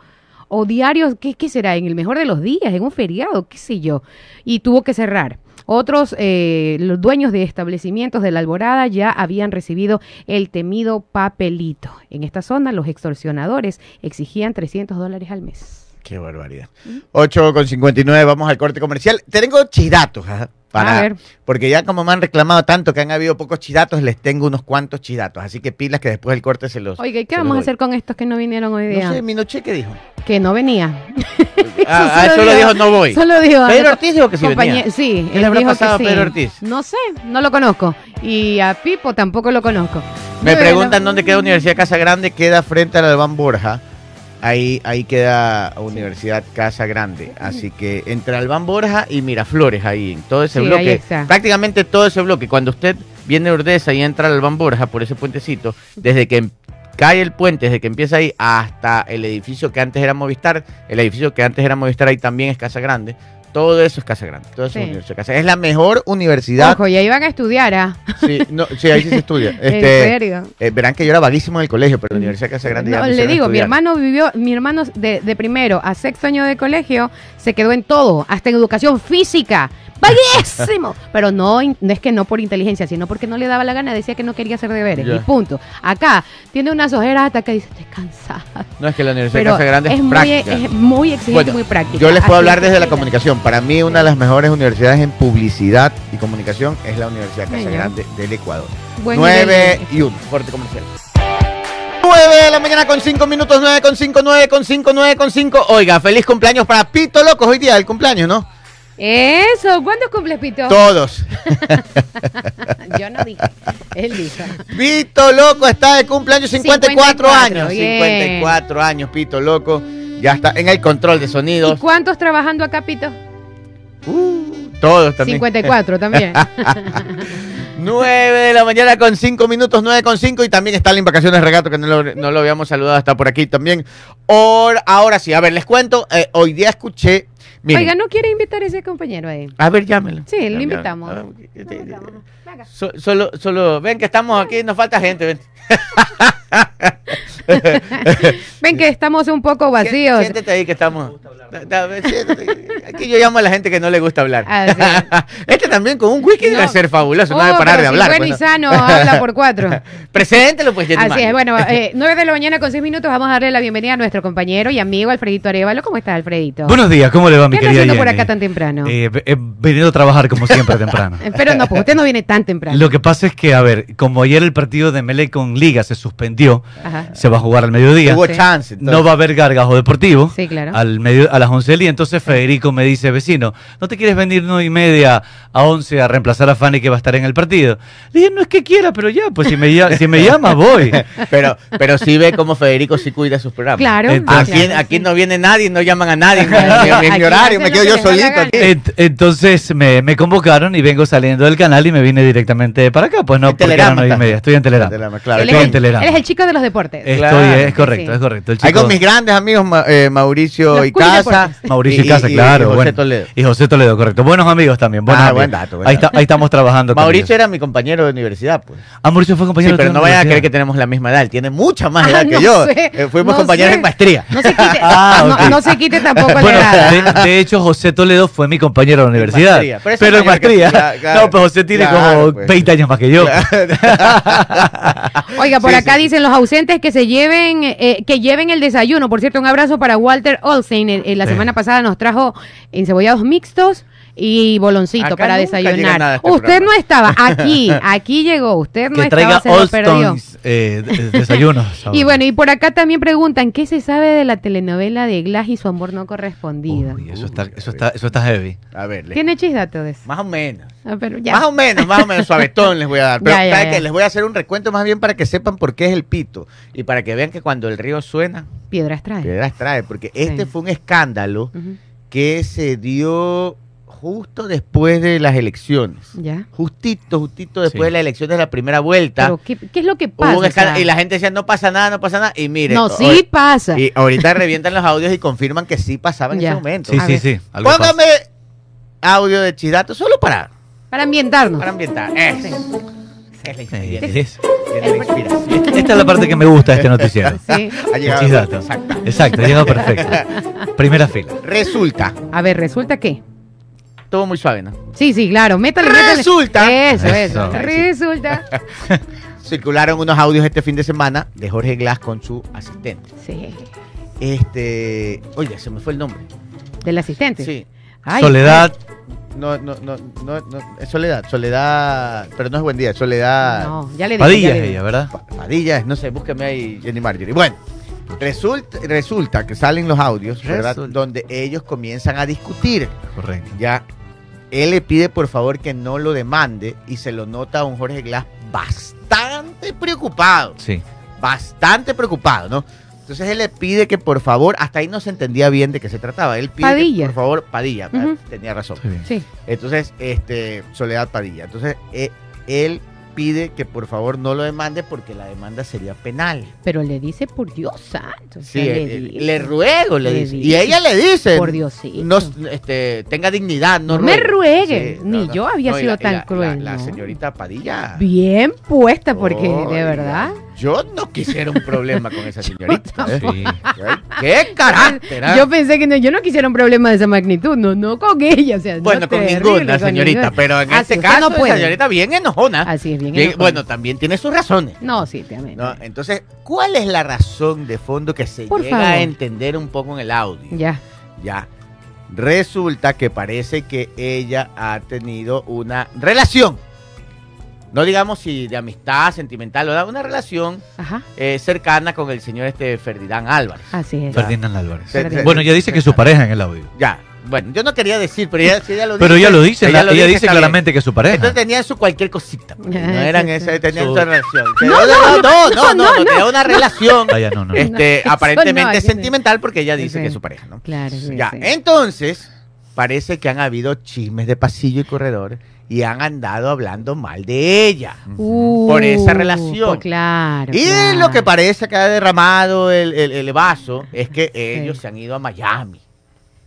o diarios, ¿qué, será? En el mejor de los días, en un feriado, qué sé yo. Y tuvo que cerrar. Otros, eh, los dueños de establecimientos de la Alborada ya habían recibido el temido papelito. En esta zona, los extorsionadores exigían 300 dólares al mes. Qué barbaridad. 8 con 59, vamos al corte comercial. Tengo chidatos, ajá, para, A ver. porque ya como me han reclamado tanto que han habido pocos chidatos, les tengo unos cuantos chidatos. Así que pilas que después del corte se los. Oiga, ¿y qué vamos a hacer con estos que no vinieron hoy día? No sé, Minoche, ¿qué dijo? Que no venía. Ah, ah, solo dijo no voy. Solo dijo. Pedro Ortiz dijo que sí venía. Sí, ¿Qué le habrá dijo pasado a que sí. Pedro Ortiz? No sé, no lo conozco. Y a Pipo tampoco lo conozco. Me preguntan dónde queda Universidad Casa Grande. Queda frente al Albán Borja. Ahí, ahí queda Universidad Casa Grande. Así que entre Albán Borja y Miraflores, ahí, en todo ese Sí, bloque. Prácticamente todo ese bloque. Cuando usted viene de Urdesa y entra al Albán Borja por ese puentecito, desde que cae el puente, desde que empieza ahí hasta el edificio que antes era Movistar, el edificio que antes era Movistar ahí también es Casa Grande. Todo eso es Casa Grande. Todo eso Sí. es Universidad Casa. Es la mejor universidad. Ojo, ya iban a estudiar, ¿ah? Sí, no, sí, ahí sí se estudia. ¿En Este, serio? eh, verán que yo era vaguísimo en el colegio, pero la Universidad Casa Grande ya No, me le digo, mi hermano vivió, mi hermano de, de primero a sexto año de colegio se quedó en todo, hasta en educación física. ¡Vaguísimo! Pero no, no es que no por inteligencia, sino porque no le daba la gana, decía que no quería hacer deberes. Ya. Y punto. Acá tiene unas ojeras hasta que dice, estoy cansada. No es que la Universidad Pero Casa Grande es, es, muy, es muy exigente Bueno, muy práctica. Yo les puedo Así hablar desde la comunicación. Para mí, una de las mejores universidades en publicidad y comunicación es la Universidad Casa Señor. Grande del Ecuador. buen 9 nivel. y 1, corte comercial. 9 de la mañana con 5 minutos, 9 con 5, 9 con 5, 9 con 5. Oiga, feliz cumpleaños para Pito Locos hoy día del cumpleaños, ¿no? Eso, ¿cuándo cumples, Pito? Todos. Yo no dije, él dijo. Pito Loco está de cumpleaños 54, 54, años. bien. 54 años, Pito Loco. Ya está en el control de ¿Y sonidos. cuántos trabajando acá, Pito? Uh, todos también. 54 también. 9 de la mañana con 5 minutos, 9 con 5 y también está la Vacaciones Regato que no lo, no lo habíamos saludado, está por aquí también. Or- ahora sí, a ver, les cuento, eh, hoy día escuché, miren, Oiga, ¿no quiere invitar a ese compañero ahí? a ver, llámelo. Sí, lo invitamos. A ver, so- solo, solo, ven que estamos aquí, nos falta gente, ven. Ven que estamos un poco vacíos. Siéntate ahí que estamos. Aquí yo llamo a la gente que no le gusta hablar. Ah, este también con un wiki debe No. ser fabuloso, no Oh, debe parar pero de si hablar. bueno pues, y ¿no? sano, habla por cuatro. Preséntelo, pues, Así es, bueno, eh, 9 de la mañana con 6 minutos vamos a darle la bienvenida a nuestro compañero y amigo Alfredito Arevalo. ¿Cómo estás, Alfredito? Buenos días, ¿cómo le va mi ¿Qué querida haciendo por acá tan temprano? Eh, he venido a trabajar como siempre temprano. Eh, Pero no, pues usted no viene tan temprano. Lo que pasa es que, a ver, como ayer el partido de Melec con Liga se suspendió, Ajá. se va a jugar al mediodía, Hubo Sí. chance. entonces. no va a haber gargajo deportivo Sí, claro. al medio, a las 11 del día. Entonces Federico me dice, vecino, ¿no te quieres venir nueve y media a 11 a reemplazar a Fanny que va a estar en el partido? Le dije, no es que quiera, pero ya, pues si me, lla- si me llama, voy. Pero, pero sí ve cómo Federico sí cuida sus programas. Claro. Entonces- Aquí, claro, aquí sí. no viene nadie, no llaman a nadie. en mi- en mi Aquí horario, hacen me lo quedo que yo les da la solito gana. aquí. Ent- entonces me, me convocaron y vengo saliendo del canal y me vine directamente para acá. Pues no, porque eran nueve y estás. media. Estoy en. Telerama, claro. Él, es el, Telerama. él es el chico de los deportes. Estoy, Claro. es correcto, Sí. es correcto. El Ahí chico- con mis grandes amigos Ma- eh, Mauricio Los y Casa. Mauricio y, Casa, claro. Y José bueno. Toledo. Y José Toledo, correcto. Buenos amigos también. buenos Ah, amigos. buen dato, buen ahí, dato. está- ahí estamos trabajando. con Mauricio ellos. era mi compañero de universidad, pues. Ah, Mauricio fue Sí, compañero pero de no vayan a creer que tenemos la misma edad. Él tiene mucha más Ah, edad que no yo. sé, Eh, fuimos no compañeros sé. en maestría. No se quite, Ah, no- ok. no, se quite tampoco la Bueno, edad. de, de hecho, José Toledo fue mi compañero de la universidad. pero Pero, en maestría. No, pero José tiene como pues. 20 años más que yo. Oiga, por Sí, acá sí. dicen los ausentes que se lleven, eh, que lleven el desayuno. Por cierto, un abrazo para Walter Olsen. Eh, eh, la semana pasada nos trajo encebollados mixtos y boloncito Acá para nunca llega desayunar. nada a este usted programa. no estaba aquí, aquí llegó. Usted no que estaba, traiga se lo perdió. Eh, de- desayunos. Y bueno, y por acá también preguntan, ¿qué se sabe de la telenovela de Glass y su amor no correspondido? Uy, eso, está, eso, está, eso está heavy. A ver, le- ¿Tiene chisdato de eso? más o menos. Ah, pero ya. Más o menos, más o menos, suavetón les voy a dar. Pero Ya, ya, les voy a hacer un recuento más bien para que sepan por qué es el pito. Y para que vean que cuando el río suena, Piedras trae. piedras trae. Porque este fue un escándalo que se dio justo después de las elecciones. Ya. Justito, justito después Sí. de las elecciones de la primera vuelta. Pero, ¿qué, qué es lo que Hubo pasa? un escándalo O sea, y la gente decía, no pasa nada, no pasa nada. Y mire, no, sí pasa. y ahorita revientan los audios y confirman que sí pasaba en Ya. ese momento. Sí, A sí, ver. sí. algo pasa. Póngame audio de Chidato solo para, Para ambientarnos. para ambientar. Eso. Es la Sí, inspiración. es- Tiene la inspiración. Esta es la parte que me gusta de este noticiero. Sí. Ha llegado exacto. Exacto, ha llegado perfecto. Primera fila. Resulta, A ver, resulta que. Todo muy suave, ¿no? Sí, sí, claro. Métale, métale. Resulta. Eso, eso. Eso. Resulta. Circularon unos audios este fin de semana de Jorge Glass con su asistente. Sí. Este, oye, se me fue el nombre. Del asistente. Sí. Ay, Soledad. No, no, no, no, no, es Soledad, Soledad, pero no es buen día, Soledad. No, ya le dije. Padilla ya le es ella, ¿verdad? Pa- Padilla, no sé, búsqueme ahí Jenny Marjorie. Bueno, resulta, resulta que salen los audios, ¿verdad? Resulta. Donde ellos comienzan a discutir. Correcto. Ya, él le pide por favor que no lo demande y se lo nota a un Jorge Glass bastante preocupado, Sí. bastante preocupado, ¿no? Entonces él le pide que por favor, hasta ahí no se entendía bien de qué se trataba. Él pide que, Padilla. por favor, Padilla, tenía razón. Sí. Entonces, este, Soledad Padilla. Entonces, eh, él pide que por favor no lo demande porque la demanda sería penal. Pero le dice, por Dios santo. Sí, eh, le eh, le ruego, le le dice. Y ella le dice, Por Diosito. no, este, tenga dignidad, no, No me ruegue, Sí, ni yo había sido la- tan la- cruel, La, señorita Padilla. Bien puesta, porque Oiga, de verdad. Yo no quisiera un problema con esa señorita. ¿eh? Sí. ¡Qué carácter! ah! Yo pensé que no, yo no quisiera un problema de esa magnitud, no, no con ella, o sea, no Bueno, con terrible, ninguna con señorita, ninguna. pero en este sí, caso no la señorita bien enojona. Así es, bien Bueno, también tiene sus razones. No, sí, también. ¿no? Entonces, ¿cuál es la razón de fondo que se Por llega a entender un poco en el audio? Ya. Ya. Resulta que parece que ella ha tenido una relación. No digamos si de amistad, sentimental, o una relación Ajá. eh, cercana con el señor este Ferdinand Álvarez. Así es. Ferdinand Álvarez. Bueno, ella dice que es su pareja en el audio. Ya. Bueno, yo no quería decir, pero ella, si ella lo dice. Pero ella lo dice, ella, lo ella dice claramente que es su pareja. Entonces tenían su cualquier cosita. pues, No Ah, eran sí, esas, tenían Su- su relación. No, no, no, no, no, no, no, no. tenía una relación ya, no, no. este, no, aparentemente no. sentimental porque ella dice Sí. que es su pareja, ¿no? Claro, sí, Ya, sí. entonces, parece que han habido chismes de pasillo y corredor y han andado hablando mal de ella. Uh, por esa relación. pues claro. Y claro. lo que parece que ha derramado el, el- el vaso es que ellos se han ido a Miami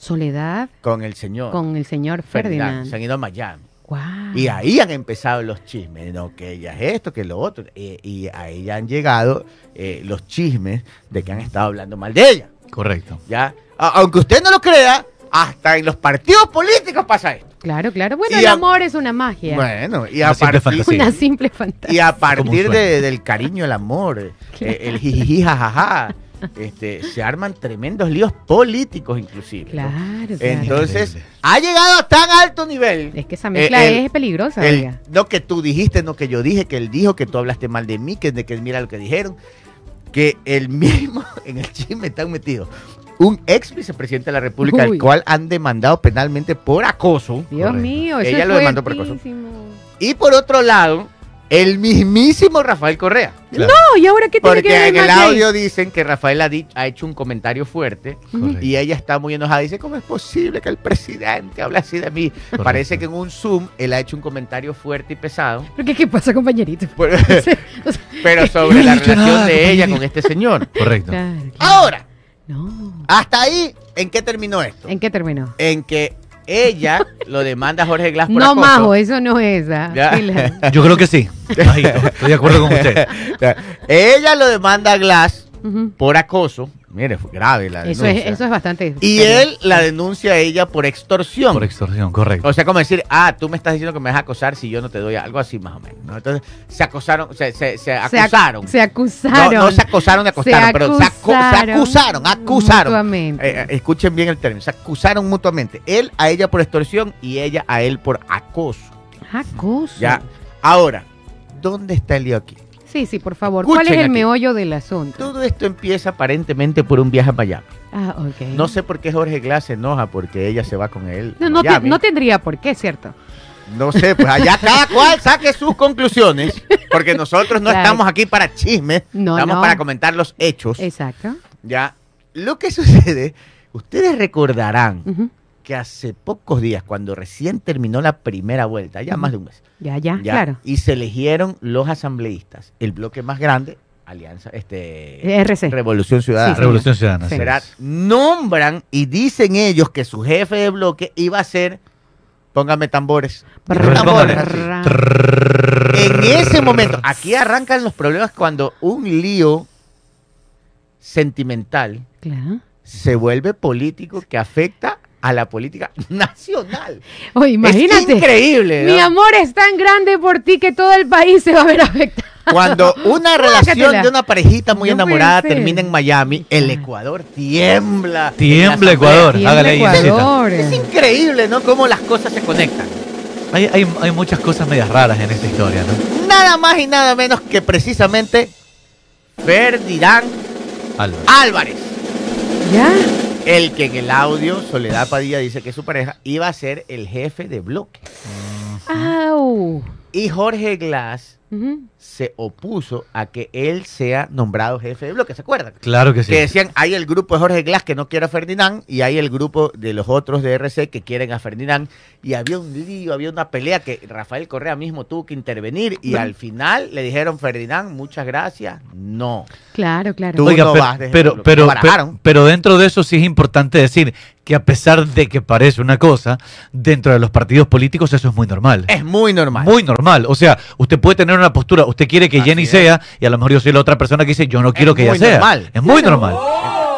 Soledad con el señor con el señor Ferdinand. Ferdinand. Se han ido a Miami. Guau. Y ahí han empezado los chismes, ¿no? Que ella es esto, que lo otro. Eh, y a ella han llegado eh, los chismes de que han estado hablando mal de ella. Correcto. ¿ya? A- aunque usted no lo crea, hasta en los partidos políticos pasa esto. Claro, claro. Bueno, Y el amor es una magia. Bueno, y Una a, simple partir, fantasía. Una simple fantasía. y a partir de- del cariño, el amor, eh, el jijiji, jajaja, este, se arman tremendos líos políticos inclusive. ¿no? Claro, claro. Entonces, ha llegado a tan alto nivel. es que esa mezcla eh, el- es peligrosa, el- oiga. no que tú dijiste, no que yo dije, que él dijo, que tú hablaste mal de mí, que, de que mira lo que dijeron. Que el mismo, en el chisme están metidos, un ex vicepresidente de la República, Uy. al cual han demandado penalmente por acoso. Dios correcto. mío, eso Ella es lo demandó por acoso. Y por otro lado, el mismísimo Rafael Correa. Claro. No, ¿y ahora qué tiene que Porque ver en el audio dicen que Rafael ha, ha hecho un comentario fuerte y ella está muy enojada. Dice, ¿cómo es posible que el presidente hable así de mí? Correcto. Parece que en un Zoom él ha hecho un comentario fuerte y pesado. ¿Pero qué, qué pasa, compañerito? Pero sobre la relación nada, de ella con este señor. Correcto. claro, claro. Ahora, No. hasta ahí, ¿en qué terminó esto? ¿En qué terminó? En que ella lo demanda a Jorge Glass por No, acoso. majo, eso no es. ah. Ya. Pila. Yo creo que sí. Estoy de acuerdo con usted. ella lo demanda a Glass por acoso. Mire, fue grave la Eso denuncia. es, eso es bastante. Y serio. él la denuncia a ella por extorsión. Por extorsión, correcto. O sea, como decir, ah, tú me estás diciendo que me vas a acosar si yo no te doy algo así más o menos. ¿no? Entonces, se acosaron, se, se, se Se ac- acusaron. Se acusaron. no se acosaron de acostaron, Se pero se, acu- se acusaron acusaron, acusaron. mutuamente. Eh, eh, escuchen bien el término, se acusaron mutuamente. Él a ella por extorsión y ella a él por acoso. Acoso. Ya. Ahora, ¿dónde está el lío aquí? Sí, sí, por favor. ¿Cuál es el aquí. meollo del asunto? Todo esto empieza aparentemente por un viaje a Miami. Ah, ok. No sé por qué Jorge Glass se enoja porque ella se va con él. a No, no, te- Miami. no tendría por qué, ¿cierto? No sé, pues allá cada cual saque sus conclusiones, porque nosotros no Claro. estamos aquí para chismes, No, estamos no. para comentar los hechos. Exacto. Ya, lo que sucede, ustedes recordarán Ujú. Que hace pocos días, cuando recién terminó la primera vuelta, ya más de un mes, Ya, ya, ya, claro. y se eligieron los asambleístas, el bloque más grande, Alianza, este, RC. Revolución Ciudadana. Sí. Revolución Ciudadana. Sí. es. Nombran y dicen ellos que su jefe de bloque iba a ser, póngame tambores, Brr, tambores, brr. En ese momento, aquí arrancan los problemas cuando un lío sentimental Claro. se vuelve político que afecta a la política nacional. Oye, imagínate. Es increíble. ¿no? Mi amor es tan grande por ti que todo el país se va a ver afectado. Cuando una relación de una parejita muy No enamorada termina en Miami, el Ecuador tiembla. Tiembla. Ecuador. Hágale. Ecuador. Es increíble, ¿no? Cómo las cosas se conectan. Hay, hay, hay muchas cosas medias raras en esta historia, ¿no? Nada más y nada menos que precisamente Ferdinand Álvaro. Álvarez. ¿Ya? El que en el audio, Soledad Padilla dice que su pareja iba a ser el jefe de bloque. Au. Y Jorge Glass. Se opuso a que él sea nombrado jefe de bloque, ¿se acuerdan? Claro que sí. Que decían, hay el grupo de Jorge Glass que no quiere a Ferdinand y hay el grupo de los otros de RC que quieren a Ferdinand. Y había un lío, había una pelea que Rafael Correa mismo tuvo que intervenir y al final le dijeron, Ferdinand, muchas gracias, no. Claro, claro. Tú Oiga, no pe- vas de pero, pero, lo pe- barajaron. pero dentro de eso sí es importante decir que a pesar de que parece una cosa, dentro de los partidos políticos eso es muy normal. Es muy normal. Muy normal. O sea, usted puede tener una postura, usted quiere que Así Jenny es. sea, y a lo mejor yo soy la otra persona que dice, yo no quiero que ella sea. normal. Es muy normal.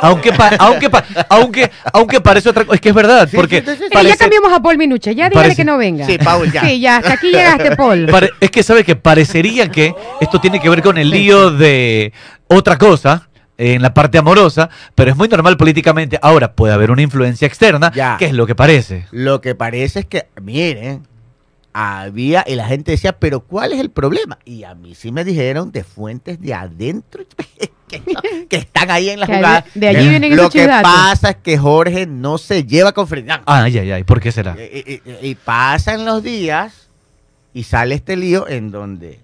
Aunque, pa- aunque, pa- aunque, aunque parece otra cosa, es que es verdad, Sí, porque sí, sí, sí. Pero ya cambiamos a Paul Minuche, ya dígale Parece- que no venga. Sí, Paul, ya. Sí, ya, hasta aquí llegaste, Paul. Pare- es que sabe que parecería que esto tiene que ver con el lío de otra cosa en la parte amorosa, pero es muy normal políticamente. Ahora puede haber una influencia externa, Ya. que es lo que parece. Lo que parece es que, miren, había, y la gente decía, pero ¿cuál es el problema? Y a mí sí me dijeron de fuentes de adentro que, que están ahí en la Que jugada. de- allí vienen Lo que pasa es que Jorge no se lleva con Ferdinand. Ay, ay, ay, ¿por qué será? Y, y- y- y pasan los días y sale este lío en donde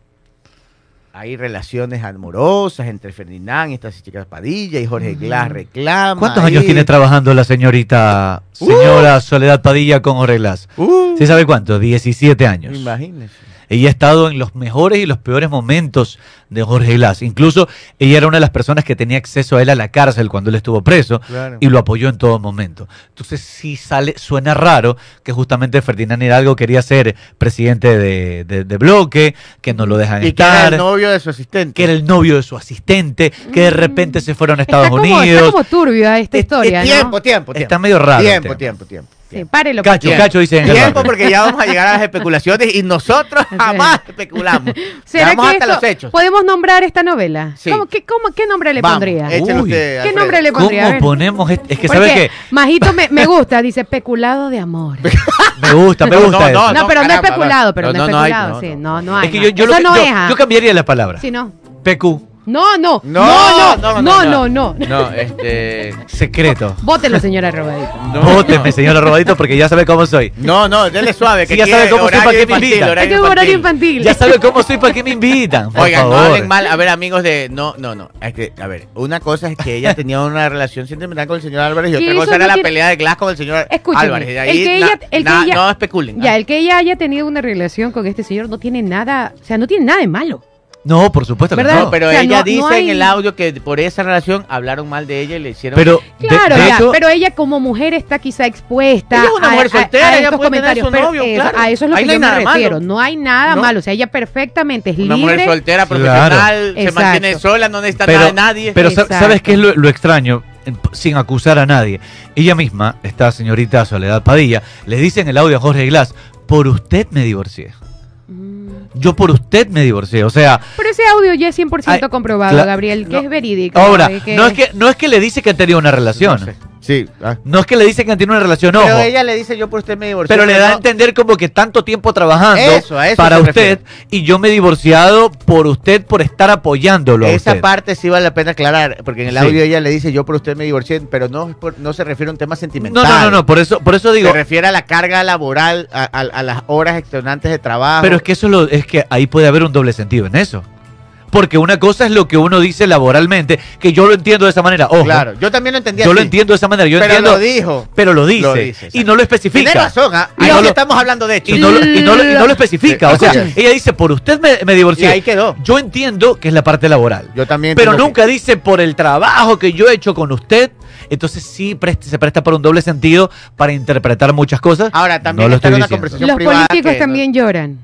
hay relaciones amorosas entre Ferdinand y estas chicas Padilla y Jorge Glass reclama. ¿Cuántos ahí. años tiene trabajando la señorita, señora Soledad Padilla con Jorge Glass? Uh, ¿Sí sabe cuánto? 17 años. Imagínese. Ella ha estado en los mejores y los peores momentos de Jorge Glass. Incluso ella era una de las personas que tenía acceso a él a la cárcel cuando él estuvo preso Claro. y lo apoyó en todo momento. Entonces sí sale, suena raro que justamente Ferdinand Hidalgo quería ser presidente de, de- de bloque, que no lo dejan Y que era estar, el novio de su asistente. que era el novio de su asistente, que de repente se fueron a Estados está, como, Unidos. está como turbia esta Es- historia, es ¿no? tiempo, tiempo, tiempo. Está medio raro Tiempo, tiempo, tiempo. Sí, párelo. Cacho, cacho, dice Tiempo porque ya vamos a llegar a las especulaciones y nosotros jamás especulamos. ¿Será Vamos que hasta esto- los hechos. podemos nombrar esta novela? Sí. ¿Cómo, qué, cómo- qué nombre le Vamos, pondría? Uy. usted, ¿Qué Alfredo. nombre le pondría? A ¿Cómo ver. ponemos? este- Es que Porque sabe que Majito me, me gusta, dice peculado de amor. me gusta, me No, gusta. no, eso. No, no, pero no caramba, especulado, pero no, no, hay, especulado, no, sí, no. no, no hay. es que no. yo, yo, Eso lo- no yo- es, ¿ah? yo cambiaría la palabra. Sí, no. PQ, No, no, No, no, no, no, no, no, no, no. No, este. secreto. Bótelo, señora Robadito. No, Bóteme, señor Robadito, porque ya sabe cómo soy. No, no, dele suave. Que Sí, ya sabe cómo soy, ¿para qué me infantil, invita? Es que es un horario infantil. Ya sabe cómo soy, ¿para qué me invitan? Oigan, no hablen mal. A ver, amigos de. No, no, no. Es que, a ver, una cosa es que ella tenía una relación sentimental con el señor Álvarez y otra cosa era la pelea de Glass con el señor Álvarez. De el ahí, que na- ella- el que na- ella- no especulen. Ya, el que ella haya tenido una relación con este señor no tiene nada, o sea, no tiene nada de malo. No, por supuesto que ¿Verdad? No, no. pero O sea, ella no- dice no hay- en el audio que por esa relación hablaron mal de ella y le hicieron. Pero, de- Claro, de ya, hecho, pero ella como mujer está quizá expuesta Ella es una a- mujer a- soltera, a ella estos puede tener comentarios, su pero novio, eso- claro. a eso es lo Ahí que no yo hay me nada malo. refiero. No hay nada No. malo, o sea, ella perfectamente es una libre. mujer soltera, Claro. profesional, se Exacto. mantiene sola, no necesita pero, nada de nadie. pero sa- Exacto. ¿sabes qué es lo, lo extraño? En- Sin acusar a nadie. Ella misma, esta señorita Soledad Padilla, le dice en el audio a Jorge Glass, por usted me divorcié. Mm. Yo por usted me divorcié. O sea, Pero ese audio ya es 100% Ay, comprobado, Gabriel, que no. es verídico. ahora, que- no es que no es que le dice que han tenido una relación. No sé. Sí. ah. No es que le dice que tenido una relación, ojo. Pero ella le dice yo por usted me divorcié. Pero le da a no- entender como que tanto tiempo trabajando Eso, a eso para usted y yo me he divorciado por usted por estar apoyándolo a Esa usted. parte sí vale la pena aclarar, porque en el Sí. audio ella le dice yo por usted me divorcié, pero no, no se refiere a un tema No, sentimental. no, no, no, por eso, por eso digo, Se refiere a la carga laboral, a, a- a las horas extenuantes de trabajo. pero es que eso lo, es que ahí puede haber un doble sentido en eso. Porque una cosa es lo que uno dice laboralmente, que yo lo entiendo de esa manera. Ojo, Claro, yo también lo entendía yo lo entiendo de esa manera. Yo pero entiendo, lo dijo. pero lo dice, Lo dice, y no lo especifica. Tiene razón, ¿ah? Y no estamos hablando de hecho. Y no, lo, y no lo- y no lo especifica. Sí, o sea, escucha. ella dice, por usted me, me Y divorcié. ahí quedó. Yo entiendo que es la parte laboral. Yo también Pero entiendo nunca dice por el trabajo que yo he hecho con usted. Entonces sí presta- se presta por un doble sentido para interpretar muchas cosas. Ahora, también No lo está en estoy una diciendo. conversación Los privada políticos que no- también lloran.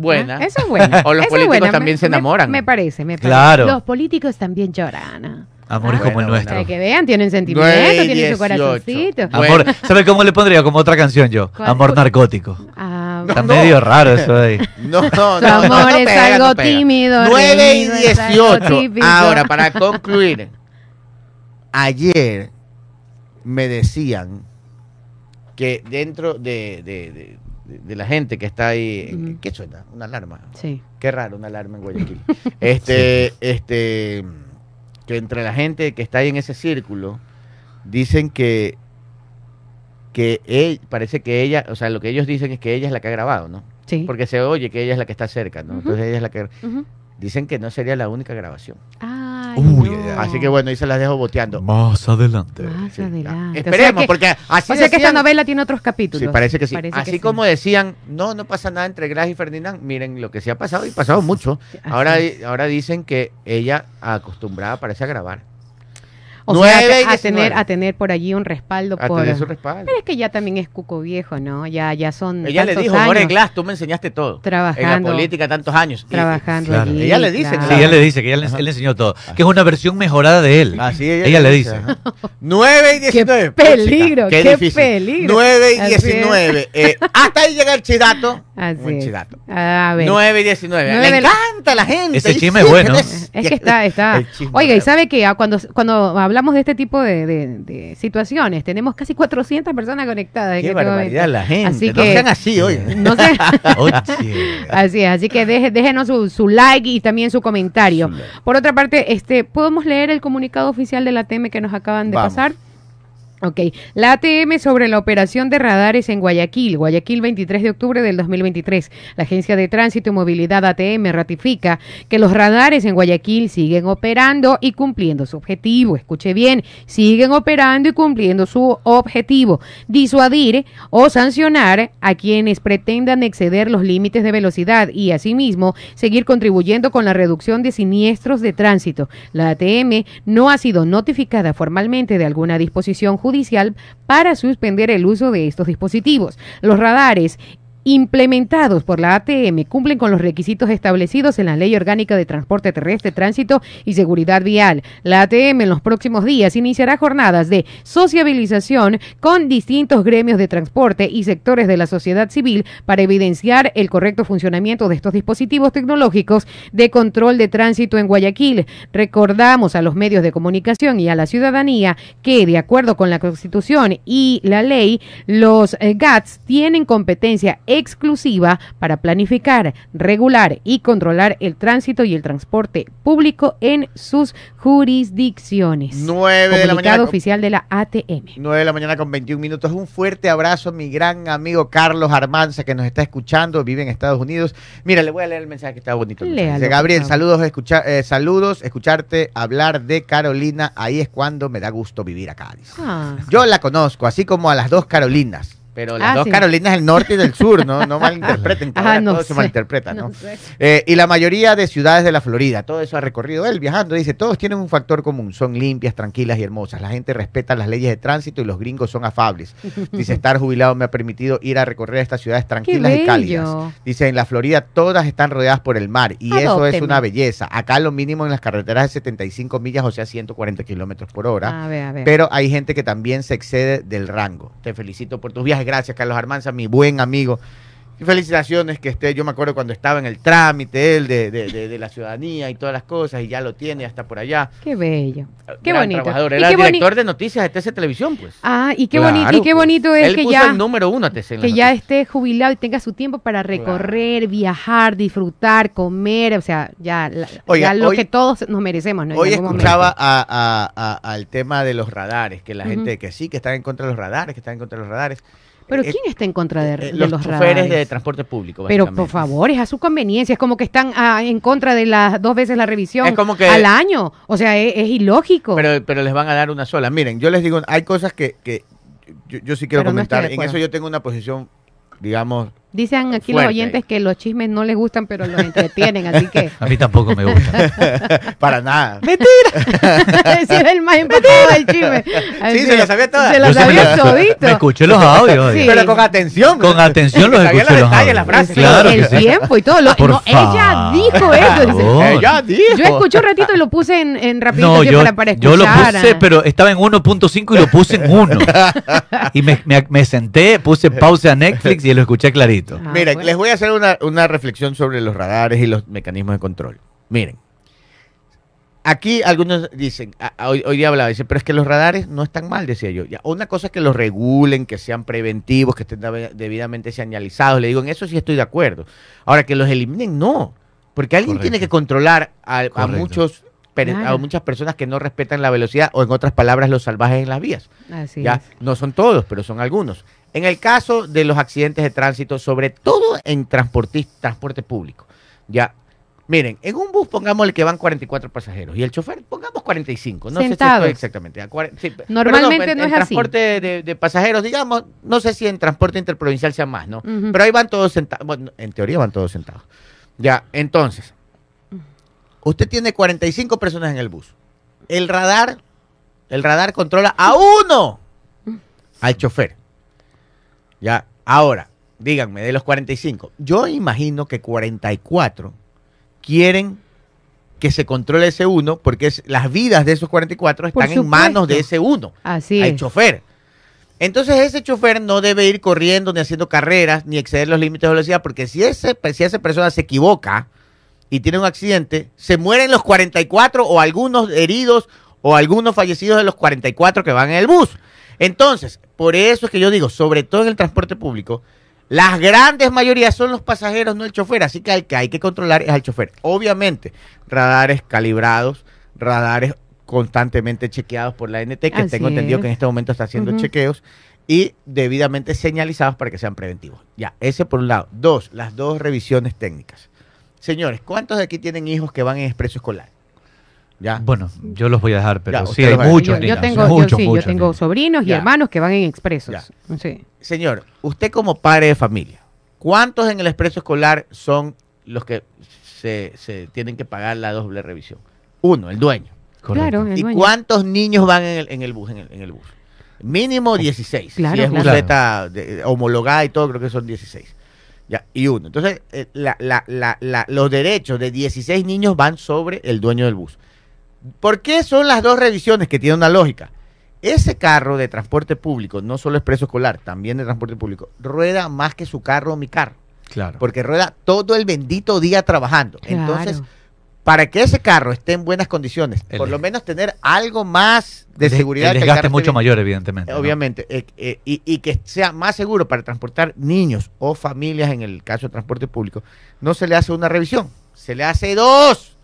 Buena. ¿Ah? Eso es bueno. O los Eso políticos también Me- se enamoran. Me, me parece, me parece. Claro. Los políticos también lloran. Amores Ah, como el nuestro. Para que vean, tienen y tienen su 18. corazoncito. Bueno. Amor, ¿sabe cómo le pondría? Como otra canción yo. ¿Cuál? Amor narcótico. Ah, Está No. medio raro eso ahí. No, no, no, amor no es pega, algo tímido, 9 y reñido, es algo 18. típico. Ahora, para concluir, ayer me decían que dentro de, de- de- de- de la gente que está ahí. ¿qué suena? Una alarma. Sí. Qué raro, una alarma en Guayaquil. Este, este, que entre la gente que está ahí en ese círculo, dicen que, que él- parece que ella, o sea, lo que ellos dicen es que ella es la que ha grabado, ¿no? Sí. Porque se oye que ella es la que está cerca, ¿no? Entonces ella es la que... Dicen que no sería la única grabación. Ay, Uy, no. Así que bueno, ahí se las dejo boteando. Más adelante. Más Sí, adelante. Esperemos, o sea que, porque así o sea que esta novela tiene otros capítulos. Sí, parece que sí. Parece Así que sí. como decían, no, no pasa nada entre Glass y Ferdinand, miren lo que sí ha pasado y pasado mucho. Ahora, ahora dicen que ella acostumbrada parece a grabar. O Nueve a, a tener, 19. a tener por allí un respaldo A por... tener su respaldo. Pero es que ya también es cuco viejo, ¿no? Ya, ya son Ella le dijo, More Glass, tú me enseñaste todo. En Trabajando. la política tantos años. Y- trabajando Claro. allí, Ella le dice, claro. Sí, ella le dice que ella le, él le enseñó todo. Que es una versión mejorada de él. Así ella, le dice. ajá. 9 y 19. Qué peligro, qué difícil. peligro. 9 y Así es. 19. Eh, hasta ahí llega el chidato. Así chidato. A ver. 9 y 19. Nueve Le encanta a la gente. Ese chisme es bueno. es- que está, está. Oiga, y sabe que ah, cuando, cuando hablamos de este tipo de, de- de situaciones, tenemos casi 400 personas conectadas. Qué este barbaridad momento. la gente. Así no que- sean así hoy. No sé. Oye. Así es, así que deje- déjenos su, su like y también su comentario. Su like. Por otra parte, este, ¿podemos leer el comunicado oficial de la ATM que nos acaban de Vamos. pasar? Ok, la ATM sobre la operación de radares en Guayaquil, Guayaquil 23 de octubre del 2023. La Agencia de Tránsito y Movilidad ATM ratifica que los radares en Guayaquil siguen operando y cumpliendo su objetivo. Escuche bien, siguen operando y cumpliendo su objetivo. Disuadir o sancionar a quienes pretendan exceder los límites de velocidad y asimismo seguir contribuyendo con la reducción de siniestros de tránsito. La ATM no ha sido notificada formalmente de alguna disposición judicial para suspender el uso de estos dispositivos. Los radares implementados por la ATM cumplen con los requisitos establecidos en la Ley Orgánica de Transporte Terrestre, Tránsito y Seguridad Vial. La ATM en los próximos días iniciará jornadas de sociabilización con distintos gremios de transporte y sectores de la sociedad civil para evidenciar el correcto funcionamiento de estos dispositivos tecnológicos de control de tránsito en Guayaquil. Recordamos a los medios de comunicación y a la ciudadanía que, de acuerdo con la Constitución y la ley, los eh, GATS tienen competencia exclusiva para planificar, regular y controlar el tránsito y el transporte público en sus jurisdicciones. 9 de la mañana. oficial de la ATM. 9 de la mañana con 21 minutos. Un fuerte abrazo a mi gran amigo Carlos Armanza que nos está escuchando, vive en Estados Unidos. Mira, le voy a leer el mensaje que está bonito. Dice, Gabriel, saludos, escucha- eh, saludos, escucharte hablar de Carolina. Ahí es cuando me da gusto vivir acá. Ah, Yo la conozco, así como a las dos Carolinas. Pero las Ah, dos sí. Carolinas del norte y del sur, no, no malinterpreten. Ajá, no todo se sé, malinterpreta, ¿no? no sé. Eh, y la mayoría de ciudades de la Florida, todo eso ha recorrido él viajando. Dice, todos tienen un factor común, son limpias, tranquilas y hermosas. La gente respeta las leyes de tránsito y los gringos son afables. Dice, estar jubilado me ha permitido ir a recorrer estas ciudades tranquilas y cálidas. Dice, en la Florida todas están rodeadas por el mar y eso es una belleza. Acá lo mínimo en las carreteras es 75 millas, o sea, 140 kilómetros por hora. A ver, a ver. Pero hay gente que también se excede del rango. Te felicito por tus viajes. Gracias, Carlos Armanza, mi buen amigo. Y felicitaciones que esté. Yo me acuerdo cuando estaba en el trámite él de, de- de- de la ciudadanía y todas las cosas, y ya lo tiene, ya está por allá. Qué bello. Qué Gran bonito. trabajador. Era qué boni- director de noticias de TC Televisión, pues. Ah, y qué Claro, bonito, y qué pues. bonito es Él que puso ya, el número uno a TC en que ya esté jubilado y tenga su tiempo para recorrer, viajar, disfrutar, comer, o sea, ya, la- Oiga, ya lo hoy- que todos nos merecemos, ¿no? Hoy escuchaba a- a- a- al tema de los radares, que la gente que sí, que están en contra de los radares, que están en contra de los radares. Pero Eh, ¿quién está en contra de, eh, de los, los, choferes radares? de transporte público. Pero por favor, es a su conveniencia. Es como que están ah, en contra de las dos veces la revisión Es como que- al año. O sea, es, es ilógico. Pero, pero les van a dar una sola. Miren, yo les digo, hay cosas que, que yo, yo sí quiero Pero comentar. en eso yo tengo una posición, digamos, Dicen aquí fuerte los oyentes que los chismes no les gustan, pero los entretienen. así que A mí tampoco me gusta. para nada. ese es el más empapado del chisme. Así se es. la sabía toda. Se sí me sabía todito. Me escuché los audios. Sí. Pero con atención. Con atención los escuché los los detalles, la audios. frase. Claro el sí. tiempo y todo. Lo- Por no, ella dijo eso. dice. Ella dijo. Yo escuché un ratito y lo puse en, en rapidito No, yo, para, para yo lo escuchar. puse, pero estaba en 1.5 y lo puse en 1. y me, me- me senté, puse pausa a Netflix y lo escuché clarito. Ah, Miren, bueno. les voy a hacer una, una reflexión sobre los radares y los mecanismos de control. Miren, aquí algunos dicen, a- a- hoy, hoy día hablaba, dicen, pero es que los radares no están mal, decía yo. Ya, una cosa es que los regulen, que sean preventivos, que estén deb- debidamente señalizados. Le digo, en eso sí estoy de acuerdo. Ahora, que los eliminen, no. Porque alguien Correcto. tiene que controlar a, muchos a Claro. muchas personas que no respetan la velocidad o en otras palabras los salvajes en las vías. Así Ya, es. no son todos, pero son algunos. En el caso de los accidentes de tránsito, sobre todo en transporte público, ya Miren, en un bus pongámosle que van 44 pasajeros y el chofer pongamos 45. No sé Sentados. si estoy exactamente. a sí, Normalmente en- no en es así. transporte de, de pasajeros, digamos, no sé si en transporte interprovincial sea más, ¿no? Pero ahí van todos sentados. Bueno, en teoría van todos sentados. Ya, entonces, usted tiene 45 personas en el bus. El radar, el radar controla a uno, al chofer. Ya, ahora, díganme, de los 45, yo imagino que 44 quieren que se controle ese uno porque es, las vidas de esos 44 Por están en manos de ese uno Así es. chofer. Entonces ese chofer no debe ir corriendo ni haciendo carreras ni exceder los límites de velocidad porque si, ese, si esa persona se equivoca y tiene un accidente, se mueren los 44 o algunos heridos o algunos fallecidos de los 44 que van en el bus. Entonces, por eso es que yo digo, sobre todo en el transporte público, las grandes mayorías son los pasajeros, no el chofer. Así que al que hay que controlar es al chofer. Obviamente, radares calibrados, radares constantemente chequeados por la NT, que Así tengo entendido es. que en este momento está haciendo chequeos y debidamente señalizados para que sean preventivos. Ya, ese por un lado. Dos, las dos revisiones técnicas. Señores, ¿cuántos de aquí tienen hijos que van en expreso escolar? Ya. Bueno, yo los voy a dejar, pero Ya, sí, hay muchos yo, yo niños. tengo, yo muchos, yo muchos tengo niños. sobrinos y hermanos que van en expresos. Sí. Señor, usted como padre de familia, ¿cuántos en el expreso escolar son los que se, se tienen que pagar la doble revisión? Uno, el dueño. Correcto. Claro, el ¿Y dueño. cuántos niños van en el, en el bus? En el, en el bus? Mínimo 16. Claro, si es claro. buseta de- homologada y todo, creo que son 16. Ya, y uno. Entonces, eh, la- la- la- la- los derechos de 16 niños van sobre el dueño del bus. ¿Por qué son las dos revisiones que tienen una lógica? Ese carro de transporte público, no solo expreso escolar, también de transporte público, rueda más que su carro o mi carro, Claro. porque rueda todo el bendito día trabajando. Entonces, para que ese carro esté en buenas condiciones, El- por lo menos tener algo más de El- seguridad. El que el desgaste carro es mucho bien. mayor, evidentemente. ¿no? Obviamente, eh, eh, y, y que sea más seguro para transportar niños o familias en el caso de transporte público, no se le hace una revisión, se le hace dos,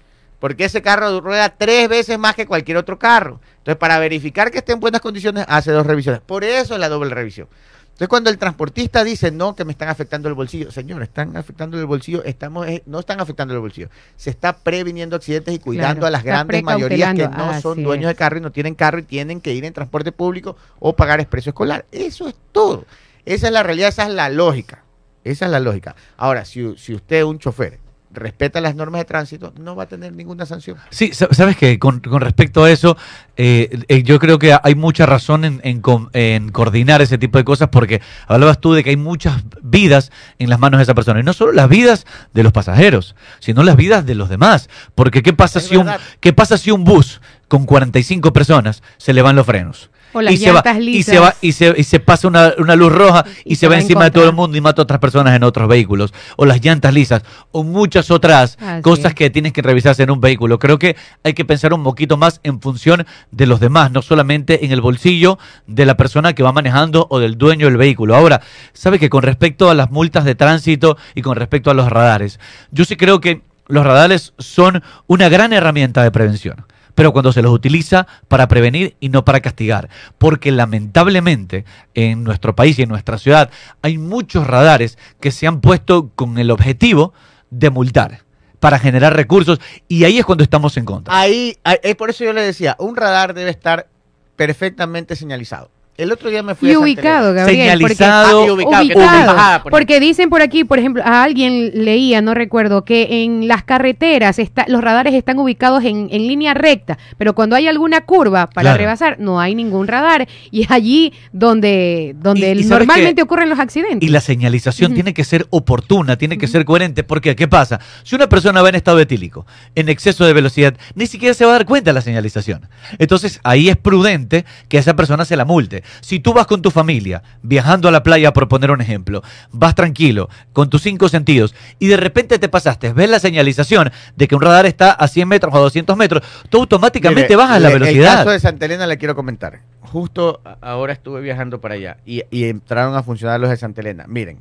porque ese carro rueda tres veces más que cualquier otro carro. Entonces, para verificar que esté en buenas condiciones, hace dos revisiones. Por eso es la doble revisión. Entonces, cuando el transportista dice, no, que me están afectando el bolsillo, señor, están afectando el bolsillo, estamos, eh, no están afectando el bolsillo, se está previniendo accidentes y cuidando Claro, a las grandes mayorías que no son dueños de es. carro y no tienen carro y tienen que ir en transporte público o pagar expreso escolar. Eso es todo. Esa es la realidad, esa es la lógica. Esa es la lógica. Ahora, si, si usted, un chofer, respeta las normas de tránsito, no va a tener ninguna sanción. Sí, sa- sabes que con, con respecto a eso, eh, eh, yo creo que hay mucha razón en, en com- en coordinar ese tipo de cosas porque hablabas tú de que hay muchas vidas en las manos de esa persona. Y no solo las vidas de los pasajeros, sino las vidas de los demás. Porque ¿qué pasa, Es si un. ¿qué pasa si un bus con 45 personas se le van los frenos? O las y se va, llantas y lisas. se va y se, y se pasa una, una luz roja y, Y se se va va en encima de todo el mundo y mata a otras personas en otros vehículos o las llantas lisas o muchas otras Así cosas es. que tienes que revisarse en un vehículo. Creo que hay que pensar un poquito más en función de los demás, no solamente en el bolsillo de la persona que va manejando o del dueño del vehículo. Ahora, ¿sabe que con respecto a las multas de tránsito y con respecto a los radares, yo sí creo que los radares son una gran herramienta de prevención pero cuando se los utiliza para prevenir y no para castigar. Porque lamentablemente en nuestro país y en nuestra ciudad hay muchos radares que se han puesto con el objetivo de multar para generar recursos y ahí es cuando estamos en contra. Ahí, es por eso yo le decía, un radar debe estar perfectamente señalizado. El otro día me fui Y a Santa ubicado. Gabriel. Señalizado, Ah, y ubicado, porque dicen por aquí, por ejemplo, a alguien leía, no recuerdo, que en las carreteras está, los radares están ubicados en, en línea recta, pero cuando hay alguna curva para Claro. rebasar, no hay ningún radar. Y es allí donde, donde Y- y ¿sabes normalmente ocurren los accidentes. Y la señalización tiene que ser oportuna, tiene que ser coherente, porque ¿qué pasa? Si una persona va en estado etílico, en exceso de velocidad, ni siquiera se va a dar cuenta de la señalización. Entonces ahí es prudente que a esa persona se la multe. Si tú vas con tu familia, viajando a la playa, por poner un ejemplo, vas tranquilo, con tus cinco sentidos, y de repente te pasaste, ves la señalización de que un radar está a 100 metros o a 200 metros, tú automáticamente Mire, bajas la velocidad. El caso de Santa Elena le quiero comentar. Justo ahora estuve viajando para allá y, y entraron a funcionar los de Santa Elena. Miren,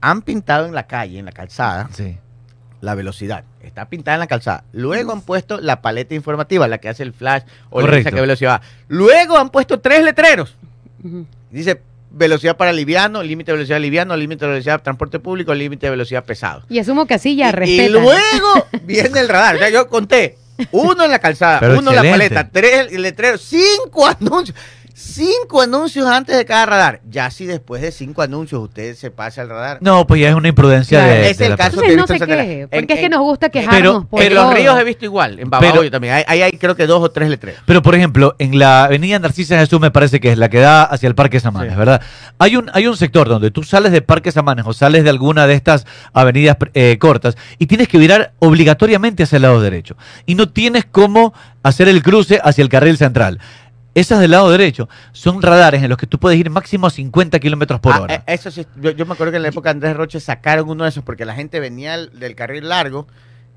han pintado en la calle, en la calzada, Sí. la velocidad. Está pintada en la calzada. Luego han puesto la paleta informativa, la que hace el flash o Correcto. dice a qué velocidad. Luego han puesto tres letreros. Dice velocidad para liviano, límite de velocidad liviano, límite de velocidad de transporte público, límite de velocidad pesado. Y asumo que así ya Y- respeta. Y luego viene el radar. O sea, yo conté uno en la calzada, Pero uno en la paleta, tres letreros, cinco anuncios. Cinco anuncios antes de cada radar. Ya si después de cinco anuncios usted se pasa al radar. No, pues ya es una imprudencia Claro. de, Es de el la caso que no se en queje, En- porque es que en- nos gusta Pero- quejarnos por En los ríos he visto igual, en Babahoyo Pero- también. Ahí ahí hay creo que dos o tres letreros. Pero, por ejemplo, en la avenida Narcisa Jesús me parece que es la que da hacia el Parque Samanes, Sí. ¿verdad? Hay un, hay un sector donde tú sales de Parque Samanes o sales de alguna de estas avenidas eh, cortas y tienes que virar obligatoriamente hacia el lado derecho. Y no tienes cómo hacer el cruce hacia el carril central. Esas del lado derecho son radares en los que tú puedes ir máximo a 50 kilómetros por Ah, hora. eh, eso sí, yo, yo me acuerdo que en la época de Andrés Roche sacaron uno de esos porque la gente venía del, del carril largo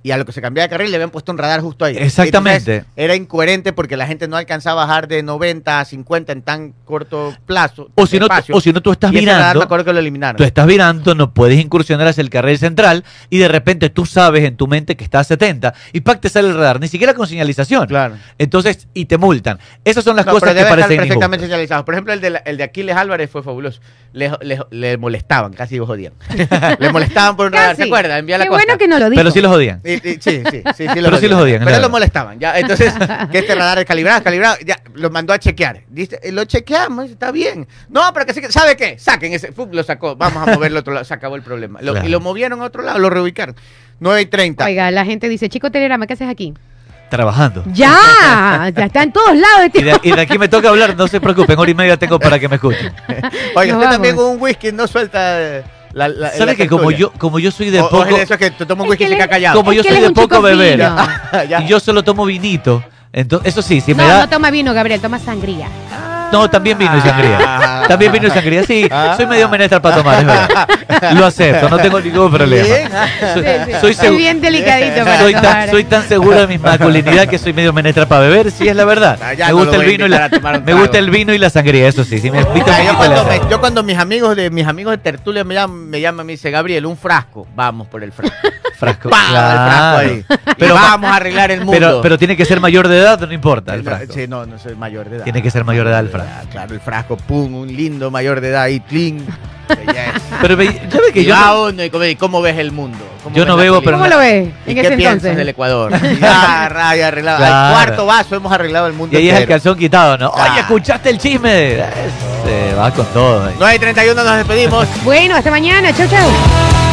y a lo que se cambiaba de carril le habían puesto un radar justo ahí. Exactamente. Entonces, era incoherente porque la gente no alcanzaba a bajar de 90 a 50 en tan corto plazo. o, si no, o si no, tú estás Y ese radar mirando. me acuerdo que lo eliminaron. Tú estás virando, no puedes incursionar hacia el carril central y de repente tú sabes en tu mente que está a 70 y ¡pac! te sale el radar, ni siquiera con señalización. Claro. Entonces, y te multan. Esas son las No, cosas pero que debe estar parecen perfectamente injustas. señalizados. Por ejemplo, el de, la- el de Aquiles Álvarez fue fabuloso. Le, le- le molestaban, casi lo jodían. le molestaban por un radar, ¿se Casi. acuerda? Envía la Qué costa. bueno que no lo dijo. Pero sí los odian. Y- y- sí, sí, sí, sí, Pero sí los odian, Pero claro. lo molestaban. Ya, entonces, que este radar es calibrado, calibrado, ya lo mandó a chequear. Dice, "Eh, lo chequeamos, está bien. No, pero que sí que- ¿sabe qué? Saquen ese, ¡fum! lo sacó, vamos a moverlo a otro lado, se acabó el problema. Lo- Claro. Y lo movieron a otro lado, lo reubicaron. 9 y 30. Oiga, la gente dice, chico Telegrama, ¿qué haces aquí? Trabajando. Ya, ya está en todos lados. Y tío. de, y de aquí me toca hablar, no se preocupen, hora y media tengo para que me escuchen. Oiga, Nos usted también con un whisky no suelta eh, la, la ¿Sabes la que como yo, como yo soy de O- o poco, es eso que te un whisky que y se queda callado. como yo soy de poco beber. y yo solo tomo vinito, entonces eso sí, si me no, da, no toma vino, Gabriel, toma sangría. No, también vino y sangría. Ah. También vino y sangría, sí, Ah. soy medio menester para tomar, es verdad. Lo acepto, no tengo ningún problema. Soy, segu- bien delicadito para soy tomar. tan, soy tan seguro de mi masculinidad que soy medio menestra para beber, sí es la verdad. Ah, ya me no gusta lo el voy a vino y invitar la, a tomar un me trago. gusta el vino y la sangría, eso sí, sí me invita yo, poquito cuando la me- acepto. yo cuando mis amigos de mis amigos de tertulia me llaman, me llaman, me dice Gabriel, un frasco, vamos por el frasco. frasco. ¡Pam! Claro. El frasco ahí. Pero- vamos a arreglar el mundo. Pero, pero tiene que ser mayor de edad, no importa el No, frasco. Sí, no, no soy mayor de edad. Tiene que ser mayor de edad el frasco. Claro, el frasco, pum, un lindo mayor de edad ahí, clean. Belleza. Pero ve- ya ve que Y yo va no, uno y ¿cómo ves el mundo? ¿Cómo Yo no bebo, pero ¿Cómo lo ves ¿Y en qué ese piensas entonces? del Ecuador? Ya, raya, arreglado. Claro. Al cuarto vaso hemos arreglado el mundo y ahí es el entero. calzón quitado, ¿no? Ah. Oye, ¿escuchaste el chisme? Se va con todo. ahí. 9 y 31 nos despedimos. Bueno, hasta mañana. Chau, chau.